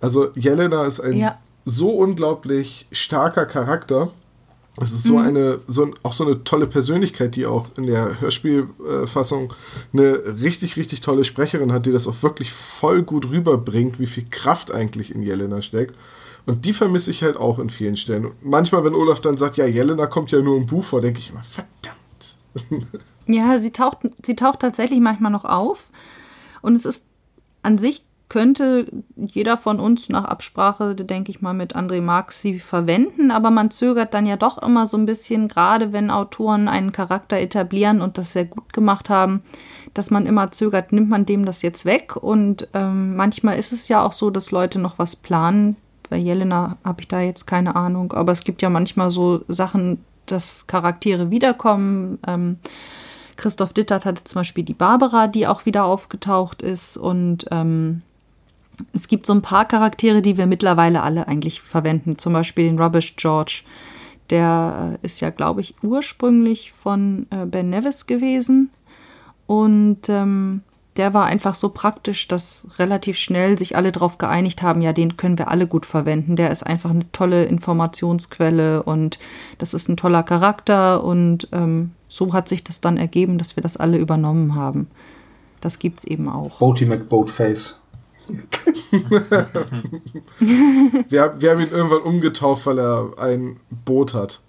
Also Jelena ist ein ja. so unglaublich starker Charakter es ist so mhm. eine, so auch so eine tolle Persönlichkeit, die auch in der Hörspielfassung eine richtig, richtig tolle Sprecherin hat, die das auch wirklich voll gut rüberbringt, wie viel Kraft eigentlich in Jelena steckt. Und die vermisse ich halt auch in vielen Stellen. Und manchmal, wenn Olaf dann sagt, ja, Jelena kommt ja nur im Buch vor, denke ich immer, verdammt. Ja, sie taucht, sie taucht tatsächlich manchmal noch auf. Und es ist an sich könnte jeder von uns nach Absprache, denke ich mal, mit André Marx sie verwenden, aber man zögert dann ja doch immer so ein bisschen, gerade wenn Autoren einen Charakter etablieren und das sehr gut gemacht haben, dass man immer zögert, nimmt man dem das jetzt weg und ähm, manchmal ist es ja auch so, dass Leute noch was planen. Bei Jelena habe ich da jetzt keine Ahnung, aber es gibt ja manchmal so Sachen, dass Charaktere wiederkommen. Ähm, Christoph Dittert hatte zum Beispiel die Barbara, die auch wieder aufgetaucht ist und ähm, es gibt so ein paar Charaktere, die wir mittlerweile alle eigentlich verwenden. Zum Beispiel den Rubbish George. Der ist ja, glaube ich, ursprünglich von äh, Ben Nevis gewesen. Und ähm, der war einfach so praktisch, dass relativ schnell sich alle darauf geeinigt haben, ja, den können wir alle gut verwenden. Der ist einfach eine tolle Informationsquelle und das ist ein toller Charakter. Und ähm, so hat sich das dann ergeben, dass wir das alle übernommen haben. Das gibt's eben auch. Boaty McBoatface. wir, wir haben ihn irgendwann umgetauft, weil er ein Boot hat.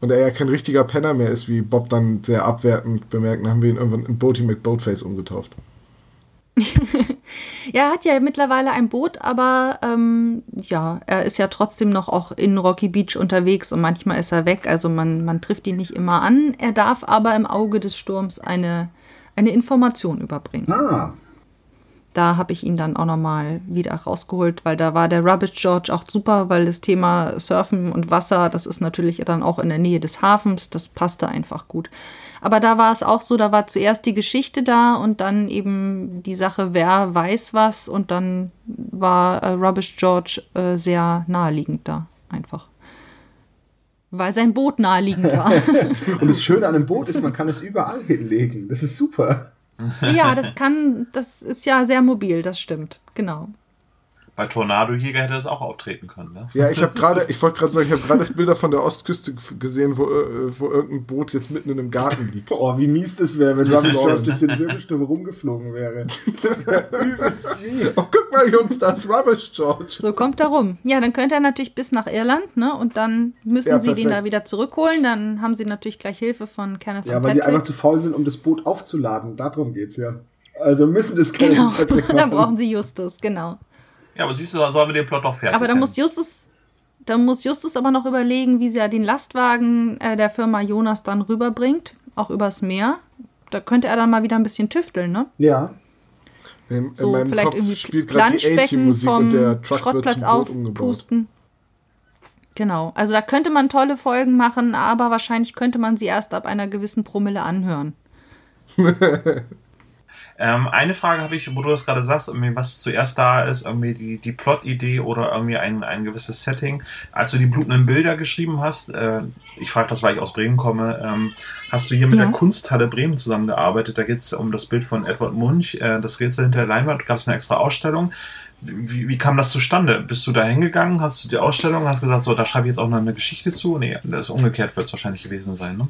Und er ja kein richtiger Penner mehr ist, wie Bob dann sehr abwertend bemerkt, dann haben wir ihn irgendwann in Boaty McBoatface umgetauft. ja, er hat ja mittlerweile ein Boot, aber ähm, ja, er ist ja trotzdem noch auch in Rocky Beach unterwegs und manchmal ist er weg. Also man, man trifft ihn nicht immer an. Er darf aber im Auge des Sturms eine, eine Information überbringen. Ah, da habe ich ihn dann auch nochmal wieder rausgeholt, weil da war der Rubbish George auch super, weil das Thema Surfen und Wasser, das ist natürlich dann auch in der Nähe des Hafens, das passte einfach gut. Aber da war es auch so, da war zuerst die Geschichte da und dann eben die Sache, wer weiß was und dann war äh, Rubbish George äh, sehr naheliegend da, einfach. Weil sein Boot naheliegend war. und das Schöne an einem Boot ist, man kann es überall hinlegen. Das ist super. Ja, das kann, das ist ja sehr mobil, das stimmt, genau bei Tornadojäger hätte das auch auftreten können. Ne? Ja, ich habe gerade, ich wollte gerade sagen, ich habe gerade das Bilder von der Ostküste gesehen, wo, äh, wo irgendein Boot jetzt mitten in einem Garten liegt. Oh, wie mies das wäre, wenn Rubbish George durch den Wirbelsturm rumgeflogen wäre. Das wäre übelst mies. Oh, guck mal, Jungs, da ist Rubbish George. So kommt er rum. Ja, dann könnte er natürlich bis nach Irland, ne? Und dann müssen ja, sie perfekt. den da wieder zurückholen. Dann haben sie natürlich gleich Hilfe von Kenneth Ja, weil die einfach zu faul sind, um das Boot aufzuladen. Darum geht's ja. Also müssen das Kenneth genau. Patrick machen. dann brauchen sie Justus, genau. Ja, aber siehst du, da sollen wir den Plot doch fertig Aber da muss Justus, da muss Justus aber noch überlegen, wie sie ja den Lastwagen äh, der Firma Jonas dann rüberbringt, auch übers Meer. Da könnte er dann mal wieder ein bisschen tüfteln, ne? Ja. In, so, in meinem vielleicht Kopf irgendwie spielt gerade die A-Team-Musik und der Truck Schrottplatz wird zum aufpusten. Genau, also da könnte man tolle Folgen machen, aber wahrscheinlich könnte man sie erst ab einer gewissen Promille anhören. Ähm, eine Frage habe ich, wo du das gerade sagst, irgendwie was zuerst da ist, irgendwie die, die Plot-Idee oder irgendwie ein, ein gewisses Setting. Als du die blutenden Bilder geschrieben hast, äh, ich frage das, weil ich aus Bremen komme, ähm, hast du hier mit ja. der Kunsthalle Bremen zusammengearbeitet. Da geht es um das Bild von Edward Munch, äh, das Rätsel hinter der Leinwand, gab es eine extra Ausstellung. Wie, wie, kam das zustande? Bist du da hingegangen, hast du die Ausstellung, hast gesagt, so, da schreibe ich jetzt auch noch eine Geschichte zu? Nee, das ist umgekehrt wird es wahrscheinlich gewesen sein, ne?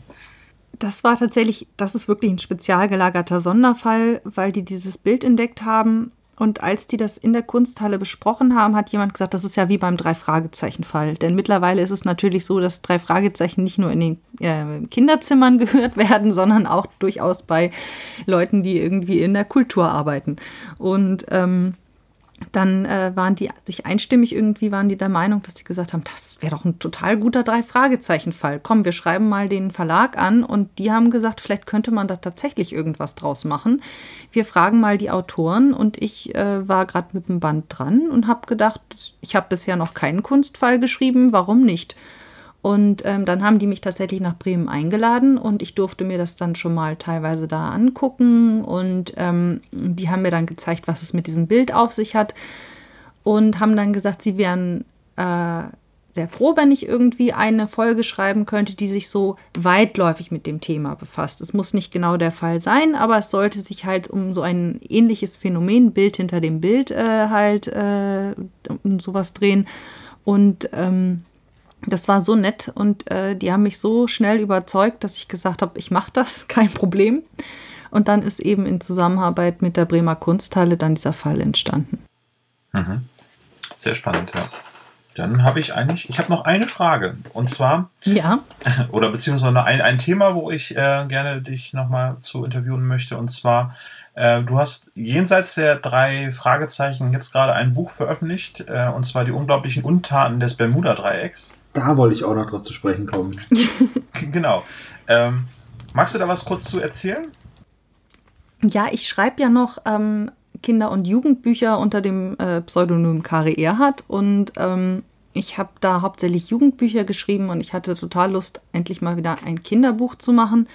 Das war tatsächlich, das ist wirklich ein spezial gelagerter Sonderfall, weil die dieses Bild entdeckt haben Und als die das in der Kunsthalle besprochen haben, hat jemand gesagt, das ist ja wie beim Drei-Fragezeichen-Fall. Denn mittlerweile ist es natürlich so, dass drei Fragezeichen nicht nur in den äh, Kinderzimmern gehört werden, sondern auch durchaus bei Leuten, die irgendwie in der Kultur arbeiten. Und ähm, dann äh, waren die sich einstimmig irgendwie, waren die der Meinung, dass sie gesagt haben, das wäre doch ein total guter Drei-Fragezeichen-Fall. Komm, wir schreiben mal den Verlag an und die haben gesagt, vielleicht könnte man da tatsächlich irgendwas draus machen. Wir fragen mal die Autoren und ich äh, war gerade mit dem Band dran und habe gedacht, ich habe bisher noch keinen Kunstfall geschrieben, warum nicht? Und ähm, dann haben die mich tatsächlich nach Bremen eingeladen und ich durfte mir das dann schon mal teilweise da angucken. Und ähm, die haben mir dann gezeigt, was es mit diesem Bild auf sich hat. Und haben dann gesagt, sie wären äh, sehr froh, wenn ich irgendwie eine Folge schreiben könnte, die sich so weitläufig mit dem Thema befasst. Es muss nicht genau der Fall sein, aber es sollte sich halt um so ein ähnliches Phänomen, Bild hinter dem Bild, äh, halt äh, um sowas drehen. Und ähm, das war so nett und äh, die haben mich so schnell überzeugt, dass ich gesagt habe, ich mache das, kein Problem. Und dann ist eben in Zusammenarbeit mit der Bremer Kunsthalle dann dieser Fall entstanden. Mhm. Sehr spannend, ja. Dann habe ich eigentlich, ich habe noch eine Frage. Und zwar, ja. oder beziehungsweise ein, ein Thema, wo ich äh, gerne dich nochmal zu interviewen möchte. Und zwar, äh, du hast jenseits der drei Fragezeichen jetzt gerade ein Buch veröffentlicht, äh, und zwar die unglaublichen Untaten des Bermuda-Dreiecks. Da wollte ich auch noch drauf zu sprechen kommen. genau. Ähm, magst du da was kurz zu erzählen? Ja, ich schreibe ja noch ähm, Kinder- und Jugendbücher unter dem äh, Pseudonym Kari Erhardt und ähm, ich habe da hauptsächlich Jugendbücher geschrieben und ich hatte total Lust, endlich mal wieder ein Kinderbuch zu machen.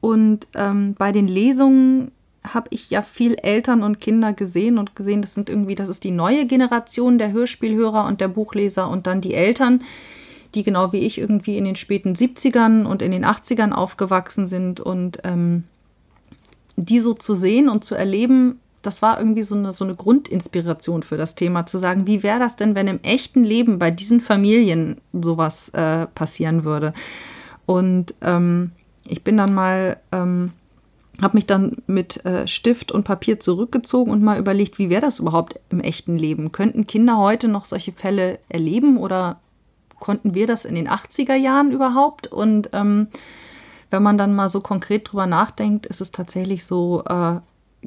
Und ähm, bei den Lesungen habe ich ja viel Eltern und Kinder gesehen und gesehen, das sind irgendwie, das ist die neue Generation der Hörspielhörer und der Buchleser und dann die Eltern, die genau wie ich irgendwie in den späten 70ern und in den 80ern aufgewachsen sind und ähm, die so zu sehen und zu erleben, das war irgendwie so eine, so eine Grundinspiration für das Thema, zu sagen, wie wäre das denn, wenn im echten Leben bei diesen Familien sowas äh, passieren würde. Und ähm, ich bin dann mal ähm, habe mich dann mit äh, Stift und Papier zurückgezogen und mal überlegt, wie wäre das überhaupt im echten Leben? Könnten Kinder heute noch solche Fälle erleben oder konnten wir das in den 80er Jahren überhaupt? Und ähm, wenn man dann mal so konkret drüber nachdenkt, ist es tatsächlich so, äh,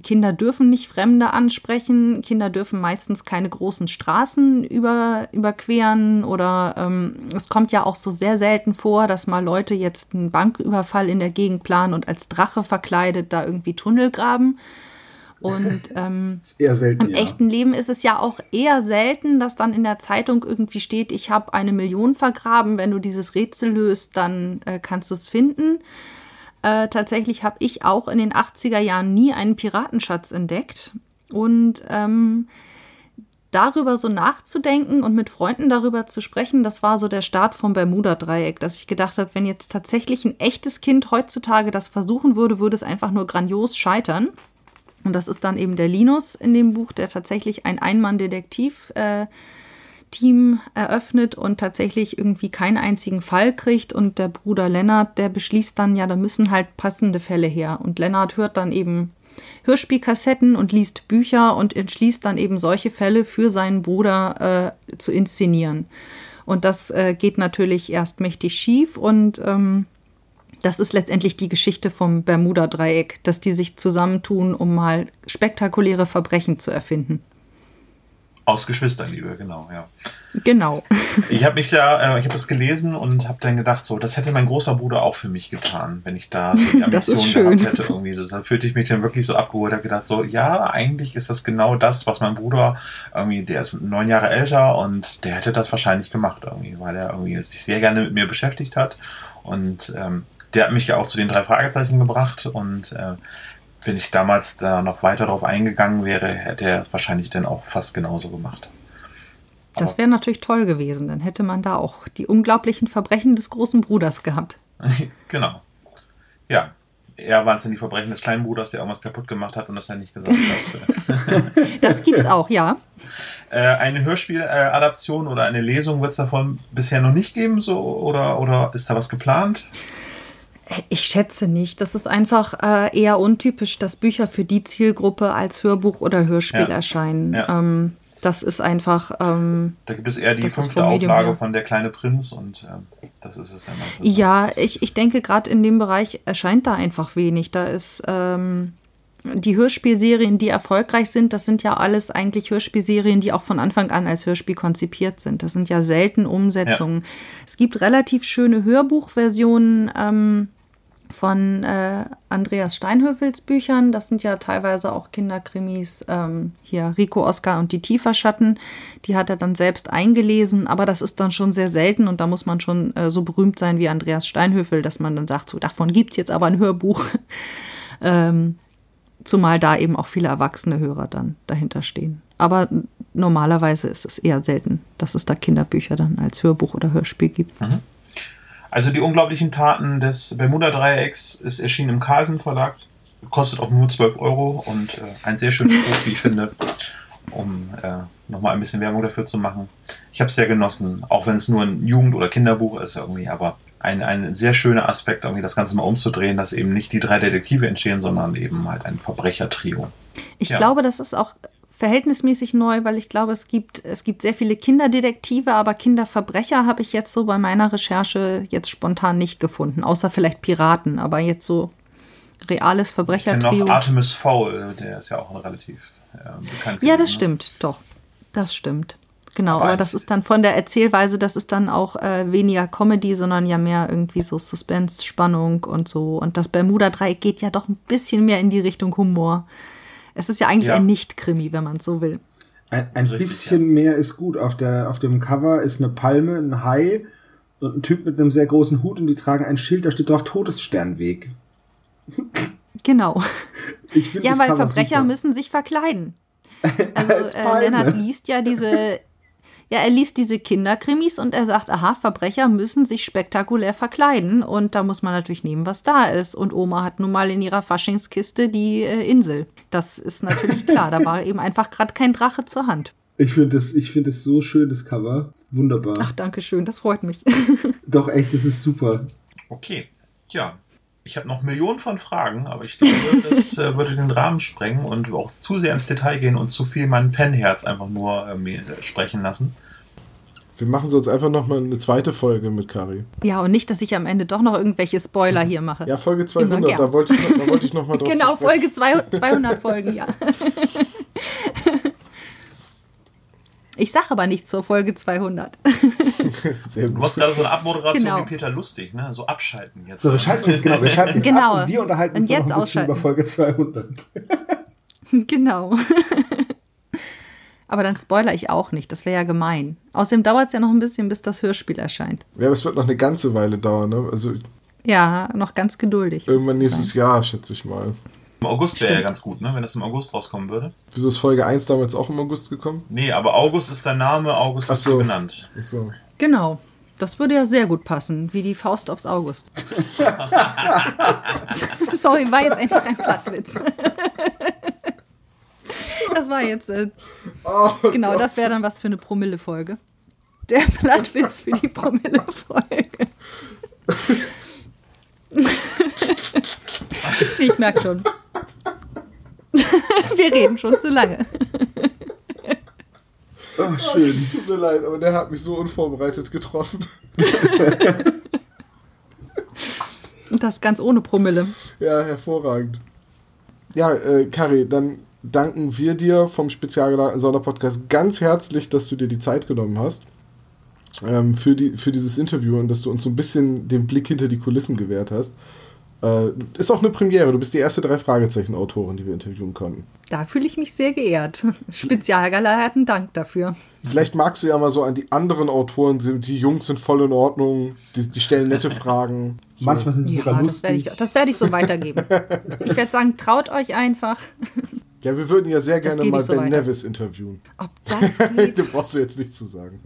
Kinder dürfen nicht Fremde ansprechen, Kinder dürfen meistens keine großen Straßen über, überqueren oder ähm, es kommt ja auch so sehr selten vor, dass mal Leute jetzt einen Banküberfall in der Gegend planen und als Drache verkleidet da irgendwie Tunnel graben. Und ähm, selten, im ja. echten Leben ist es ja auch eher selten, dass dann in der Zeitung irgendwie steht, ich habe eine Million vergraben, wenn du dieses Rätsel löst, dann äh, kannst du es finden. Äh, tatsächlich habe ich auch in den 80er Jahren nie einen Piratenschatz entdeckt. Und ähm, darüber so nachzudenken und mit Freunden darüber zu sprechen, das war so der Start vom Bermuda-Dreieck, dass ich gedacht habe, wenn jetzt tatsächlich ein echtes Kind heutzutage das versuchen würde, würde es einfach nur grandios scheitern. Und das ist dann eben der Linus in dem Buch, der tatsächlich ein Einmann-Detektiv äh, Team eröffnet und tatsächlich irgendwie keinen einzigen Fall kriegt und der Bruder Lennart, der beschließt dann, ja, da müssen halt passende Fälle her. Und Lennart hört dann eben Hörspielkassetten und liest Bücher und entschließt dann eben solche Fälle für seinen Bruder äh, zu inszenieren. Und das äh, geht natürlich erst mächtig schief und ähm, das ist letztendlich die Geschichte vom Bermuda-Dreieck, dass die sich zusammentun, um mal spektakuläre Verbrechen zu erfinden. Aus Geschwisterliebe, genau, ja. Genau. Ich habe mich ja, äh, ich habe das gelesen und habe dann gedacht, so, das hätte mein großer Bruder auch für mich getan, wenn ich da so die Ambition gehabt hätte irgendwie. Da fühlte ich mich dann wirklich so abgeholt, habe gedacht, so, ja, eigentlich ist das genau das, was mein Bruder irgendwie, der ist neun Jahre älter und der hätte das wahrscheinlich gemacht irgendwie, weil er irgendwie sich sehr gerne mit mir beschäftigt hat und ähm, der hat mich ja auch zu den drei Fragezeichen gebracht und äh, wenn ich damals da noch weiter drauf eingegangen wäre, hätte er es wahrscheinlich dann auch fast genauso gemacht. das wäre natürlich toll gewesen. Dann hätte man da auch die unglaublichen Verbrechen des großen Bruders gehabt. genau. Ja. Er waren es denn die Verbrechen des kleinen Bruders, der irgendwas kaputt gemacht hat und das ja nicht gesagt hat. das gibt's auch, ja. Äh, eine Hörspieladaption oder eine Lesung wird es davon bisher noch nicht geben, so oder, oder ist da was geplant? Ich schätze nicht. Das ist einfach äh, eher untypisch, dass Bücher für die Zielgruppe als Hörbuch oder Hörspiel Ja. erscheinen. Ja. Ähm, das ist einfach. Ähm, Da gibt es eher die fünfte Auflage von Der kleine Prinz und ähm, das ist es dann. Ja, ich, ich denke, gerade in dem Bereich erscheint da einfach wenig. Da ist ähm, die Hörspielserien, die erfolgreich sind, das sind ja alles eigentlich Hörspielserien, die auch von Anfang an als Hörspiel konzipiert sind. Das sind ja selten Umsetzungen. Es gibt relativ schöne Hörbuchversionen ähm, von äh, Andreas Steinhöfels Büchern. Das sind ja teilweise auch Kinderkrimis. Ähm, hier Rico Oscar und die Tieferschatten. Die hat er dann selbst eingelesen, aber das ist dann schon sehr selten und da muss man schon äh, so berühmt sein wie Andreas Steinhöfel, dass man dann sagt, so davon gibt's jetzt aber ein Hörbuch. ähm, zumal da eben auch viele erwachsene Hörer dann dahinter stehen. Aber normalerweise ist es eher selten, dass es da Kinderbücher dann als Hörbuch oder Hörspiel gibt. Also die unglaublichen Taten des Bermuda-Dreiecks ist erschienen im Carlsen Verlag. Kostet auch nur 12 Euro und äh, ein sehr schönes Buch, wie ich finde, um äh, nochmal ein bisschen Werbung dafür zu machen. Ich habe es sehr genossen, auch wenn es nur ein Jugend- oder Kinderbuch ist irgendwie, aber ein, ein sehr schöner Aspekt, irgendwie das Ganze mal umzudrehen, dass eben nicht die drei Detektive entstehen, sondern eben halt ein Verbrechertrio. Ich Ja. glaube, das ist auch verhältnismäßig neu, weil ich glaube, es gibt, es gibt sehr viele Kinderdetektive, aber Kinderverbrecher habe ich jetzt so bei meiner Recherche jetzt spontan nicht gefunden, außer vielleicht Piraten, aber jetzt so reales Ich Verbrechertrio. noch Artemis Fowl, der ist ja auch ein relativ äh, bekannt. Ja, das ne? stimmt, doch. Das stimmt. Genau, Aber aber, das ist dann von der Erzählweise, das ist dann auch äh, weniger Comedy, sondern ja mehr irgendwie so Suspense, Spannung und so. Und das Bermuda-Dreieck geht ja doch ein bisschen mehr in die Richtung Humor. Es ist ja eigentlich Ja. ein Nicht-Krimi, wenn man es so will. Ein, ein Richtig, bisschen mehr ist gut. Auf, der, auf dem Cover ist eine Palme, ein Hai und ein Typ mit einem sehr großen Hut und die tragen ein Schild, da steht drauf Todessternweg. Genau. Ich finde Ja, weil Cover Verbrecher super. müssen sich verkleiden. Also Als äh. Lennart liest ja diese, ja, er liest diese Kinderkrimis und er sagt, aha, Verbrecher müssen sich spektakulär verkleiden und da muss man natürlich nehmen, was da ist. Und Oma hat nun mal in ihrer Faschingskiste die äh, Insel. Das ist natürlich klar. Da war eben einfach gerade kein Drache zur Hand. Ich finde das, ich finde das so schön, das Cover. Wunderbar. Ach, danke schön, das freut mich. Doch, echt, das ist super. Okay, ja. Ich habe noch Millionen von Fragen, aber ich glaube, das äh, würde den Rahmen sprengen und auch zu sehr ins Detail gehen und zu viel mein Fanherz einfach nur äh, äh, sprechen lassen. Wir machen sonst einfach nochmal eine zweite Folge mit Kari. Ja, und nicht, dass ich am Ende doch noch irgendwelche Spoiler hier mache. Ja, Folge 200, gern. da wollte ich, noch- da wollte ich nochmal drauf genau. Folge zwei- 200 Folgen, ja. Ich sage aber nichts zur Folge 200. Sehr Du machst gerade so eine Abmoderation Genau. wie Peter Lustig, ne? So abschalten jetzt. So, wir schalten jetzt, genau, wir schalten jetzt Genau. ab und wir unterhalten uns Und noch jetzt ein bisschen über. Folge 200. Genau. Aber dann spoiler ich auch nicht, das wäre ja gemein. Außerdem dauert es ja noch ein bisschen, bis das Hörspiel erscheint. Ja, aber es wird noch eine ganze Weile dauern, ne? Also Ja, noch ganz geduldig. irgendwann nächstes Jahr, schätze ich mal. Im August wäre ja ganz gut, ne? Wenn das im August rauskommen würde. Wieso ist Folge 1 damals auch im August gekommen? Nee, aber August ist dein Name, August Ach ist so. benannt. Ach so. Genau. Das würde ja sehr gut passen, wie die Faust aufs August. Sorry, war jetzt einfach ein Plattwitz. Das war jetzt, äh, Oh, genau, das wäre dann was für eine Promille-Folge. Der Plattwitz für die Promille-Folge. Ich merke schon. Wir reden schon zu lange. Oh, Oh, schön. es tut mir leid, aber der hat mich so unvorbereitet getroffen. Und das ganz ohne Promille. Ja, hervorragend. Ja, äh, Kari, dann danken wir dir vom spezialgelagerten Sonderpodcast ganz herzlich, dass du dir die Zeit genommen hast ähm, für, die, für dieses Interview und dass du uns so ein bisschen den Blick hinter die Kulissen gewährt hast. Äh, ist auch eine Premiere. Du bist die erste drei Fragezeichen-Autorin, die wir interviewen konnten. Da fühle ich mich sehr geehrt. Spezialgelagerten Dank dafür. Vielleicht magst du ja mal so an die anderen Autoren, die die Jungs sind voll in Ordnung, die, die stellen nette Fragen. So. Manchmal sind sie Ja, sogar das werde lustig. ich, das werde ich so weitergeben. Ich werde sagen, traut euch einfach. Ja, wir würden ja sehr gerne mal so Ben weiter. Nevis interviewen. Ob das geht, du brauchst du jetzt nicht zu sagen.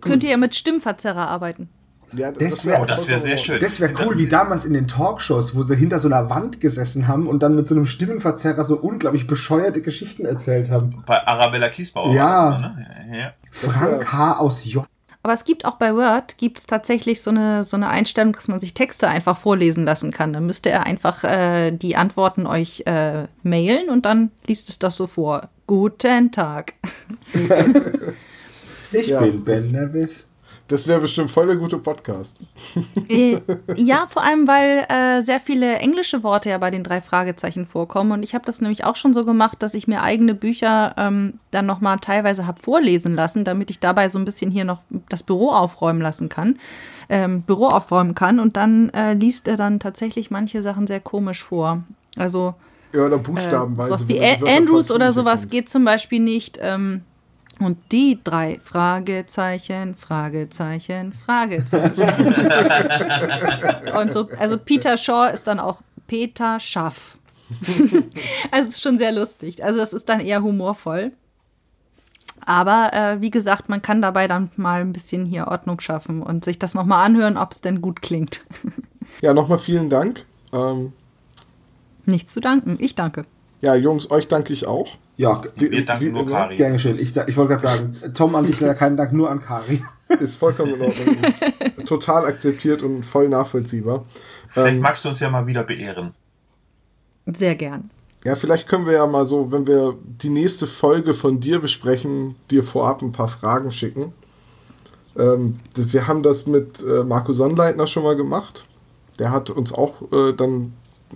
könnt ihr ja mit Stimmverzerrer arbeiten. Ja, Das wär- Oh, das wäre sehr schön. Das wäre cool, wie damals in den Talkshows, wo sie hinter so einer Wand gesessen haben und dann mit so einem Stimmenverzerrer so unglaublich bescheuerte Geschichten erzählt haben. Bei Arabella Kiesbauer Ja. war ne? Ja, ja. Frank wär- H. aus J. Aber es gibt auch bei Word gibt es tatsächlich so eine, so eine Einstellung, dass man sich Texte einfach vorlesen lassen kann. Dann müsste er einfach äh, die Antworten euch äh, mailen und dann liest es das so vor. Guten Tag. ich Ja, bin Ben Nevis. Das wäre bestimmt voll der gute Podcast. Äh, ja, vor allem, weil äh, sehr viele englische Worte ja bei den drei Fragezeichen vorkommen. Und ich habe das nämlich auch schon so gemacht, dass ich mir eigene Bücher ähm, dann nochmal teilweise habe vorlesen lassen, damit ich dabei so ein bisschen hier noch das Büro aufräumen lassen kann. Ähm, Büro aufräumen kann. Und dann äh, liest er dann tatsächlich manche Sachen sehr komisch vor. Also Ja, oder äh, buchstabenweise. sowas wenn wie Andrews oder sowas geht zum Beispiel nicht. Ähm, und die drei Fragezeichen, Fragezeichen, Fragezeichen. und so, also Peter Shaw ist dann auch Peter Schaff. also es ist schon sehr lustig. Also das ist dann eher humorvoll. Aber äh, wie gesagt, man kann dabei dann mal ein bisschen hier Ordnung schaffen und sich das nochmal anhören, ob es denn gut klingt. Ja, nochmal vielen Dank. Ähm, Nichts zu danken. Ich danke. ja, Jungs, euch danke ich auch. Ja, Wir danken wie nur. Kari. gern geschehen. Ich, ich wollte gerade sagen, Tom an dich leider keinen Dank, nur an Kari. Ist vollkommen in Ordnung. Ist total akzeptiert und voll nachvollziehbar. Vielleicht Ähm, magst du uns ja mal wieder beehren. Sehr gern. Ja, vielleicht können wir ja mal so, wenn wir die nächste Folge von dir besprechen, dir vorab ein paar Fragen schicken. Ähm, wir haben das mit äh, Marco Sonnleitner schon mal gemacht. Der hat uns auch äh, dann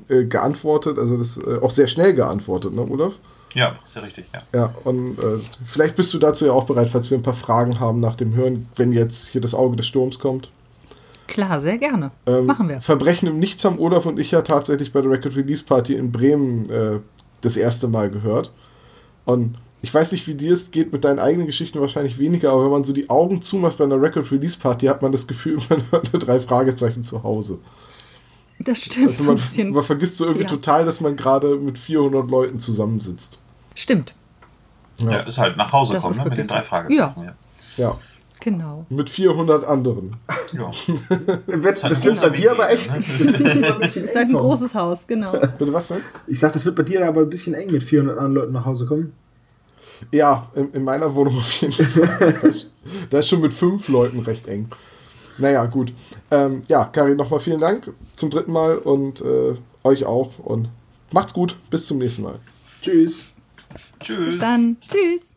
äh, geantwortet, also das äh, auch sehr schnell geantwortet, ne, Olaf? Ja, ist ja richtig, ja. Ja, und äh, vielleicht bist du dazu ja auch bereit, falls wir ein paar Fragen haben nach dem Hören, wenn jetzt hier das Auge des Sturms kommt. Klar, sehr gerne. Ähm, Machen wir. Verbrechen im Nichts haben Olaf und ich ja tatsächlich bei der Record Release Party in Bremen äh, das erste Mal gehört. Und ich weiß nicht, wie dir es geht mit deinen eigenen Geschichten wahrscheinlich weniger, aber wenn man so die Augen zumacht bei einer Record Release Party, hat man das Gefühl, man hört drei Fragezeichen zu Hause. Das stimmt Also so man, ein bisschen. man vergisst so irgendwie Ja. total, dass man gerade mit 400 Leuten zusammensitzt. Stimmt, Ja, ist halt nach Hause Das kommen, ne, mit den drei. Fragezeichen. Ja. Ja, genau. mit 400 anderen. ja. Das ein wird bei dir aber echt. ne? Das Das ist halt ein großes Haus, genau. Bitte was denn? Ich sag, das wird bei dir aber ein bisschen eng mit 400 anderen Leuten nach Hause kommen. Ja, in, in meiner Wohnung auf jeden Fall. Da ist, da ist schon mit fünf Leuten recht eng. Naja, gut. Ähm, ja, Karin, nochmal vielen Dank zum dritten Mal und äh, euch auch. Und macht's gut. Bis zum nächsten Mal. Tschüss. Tschüss. Bis dann. Tschüss.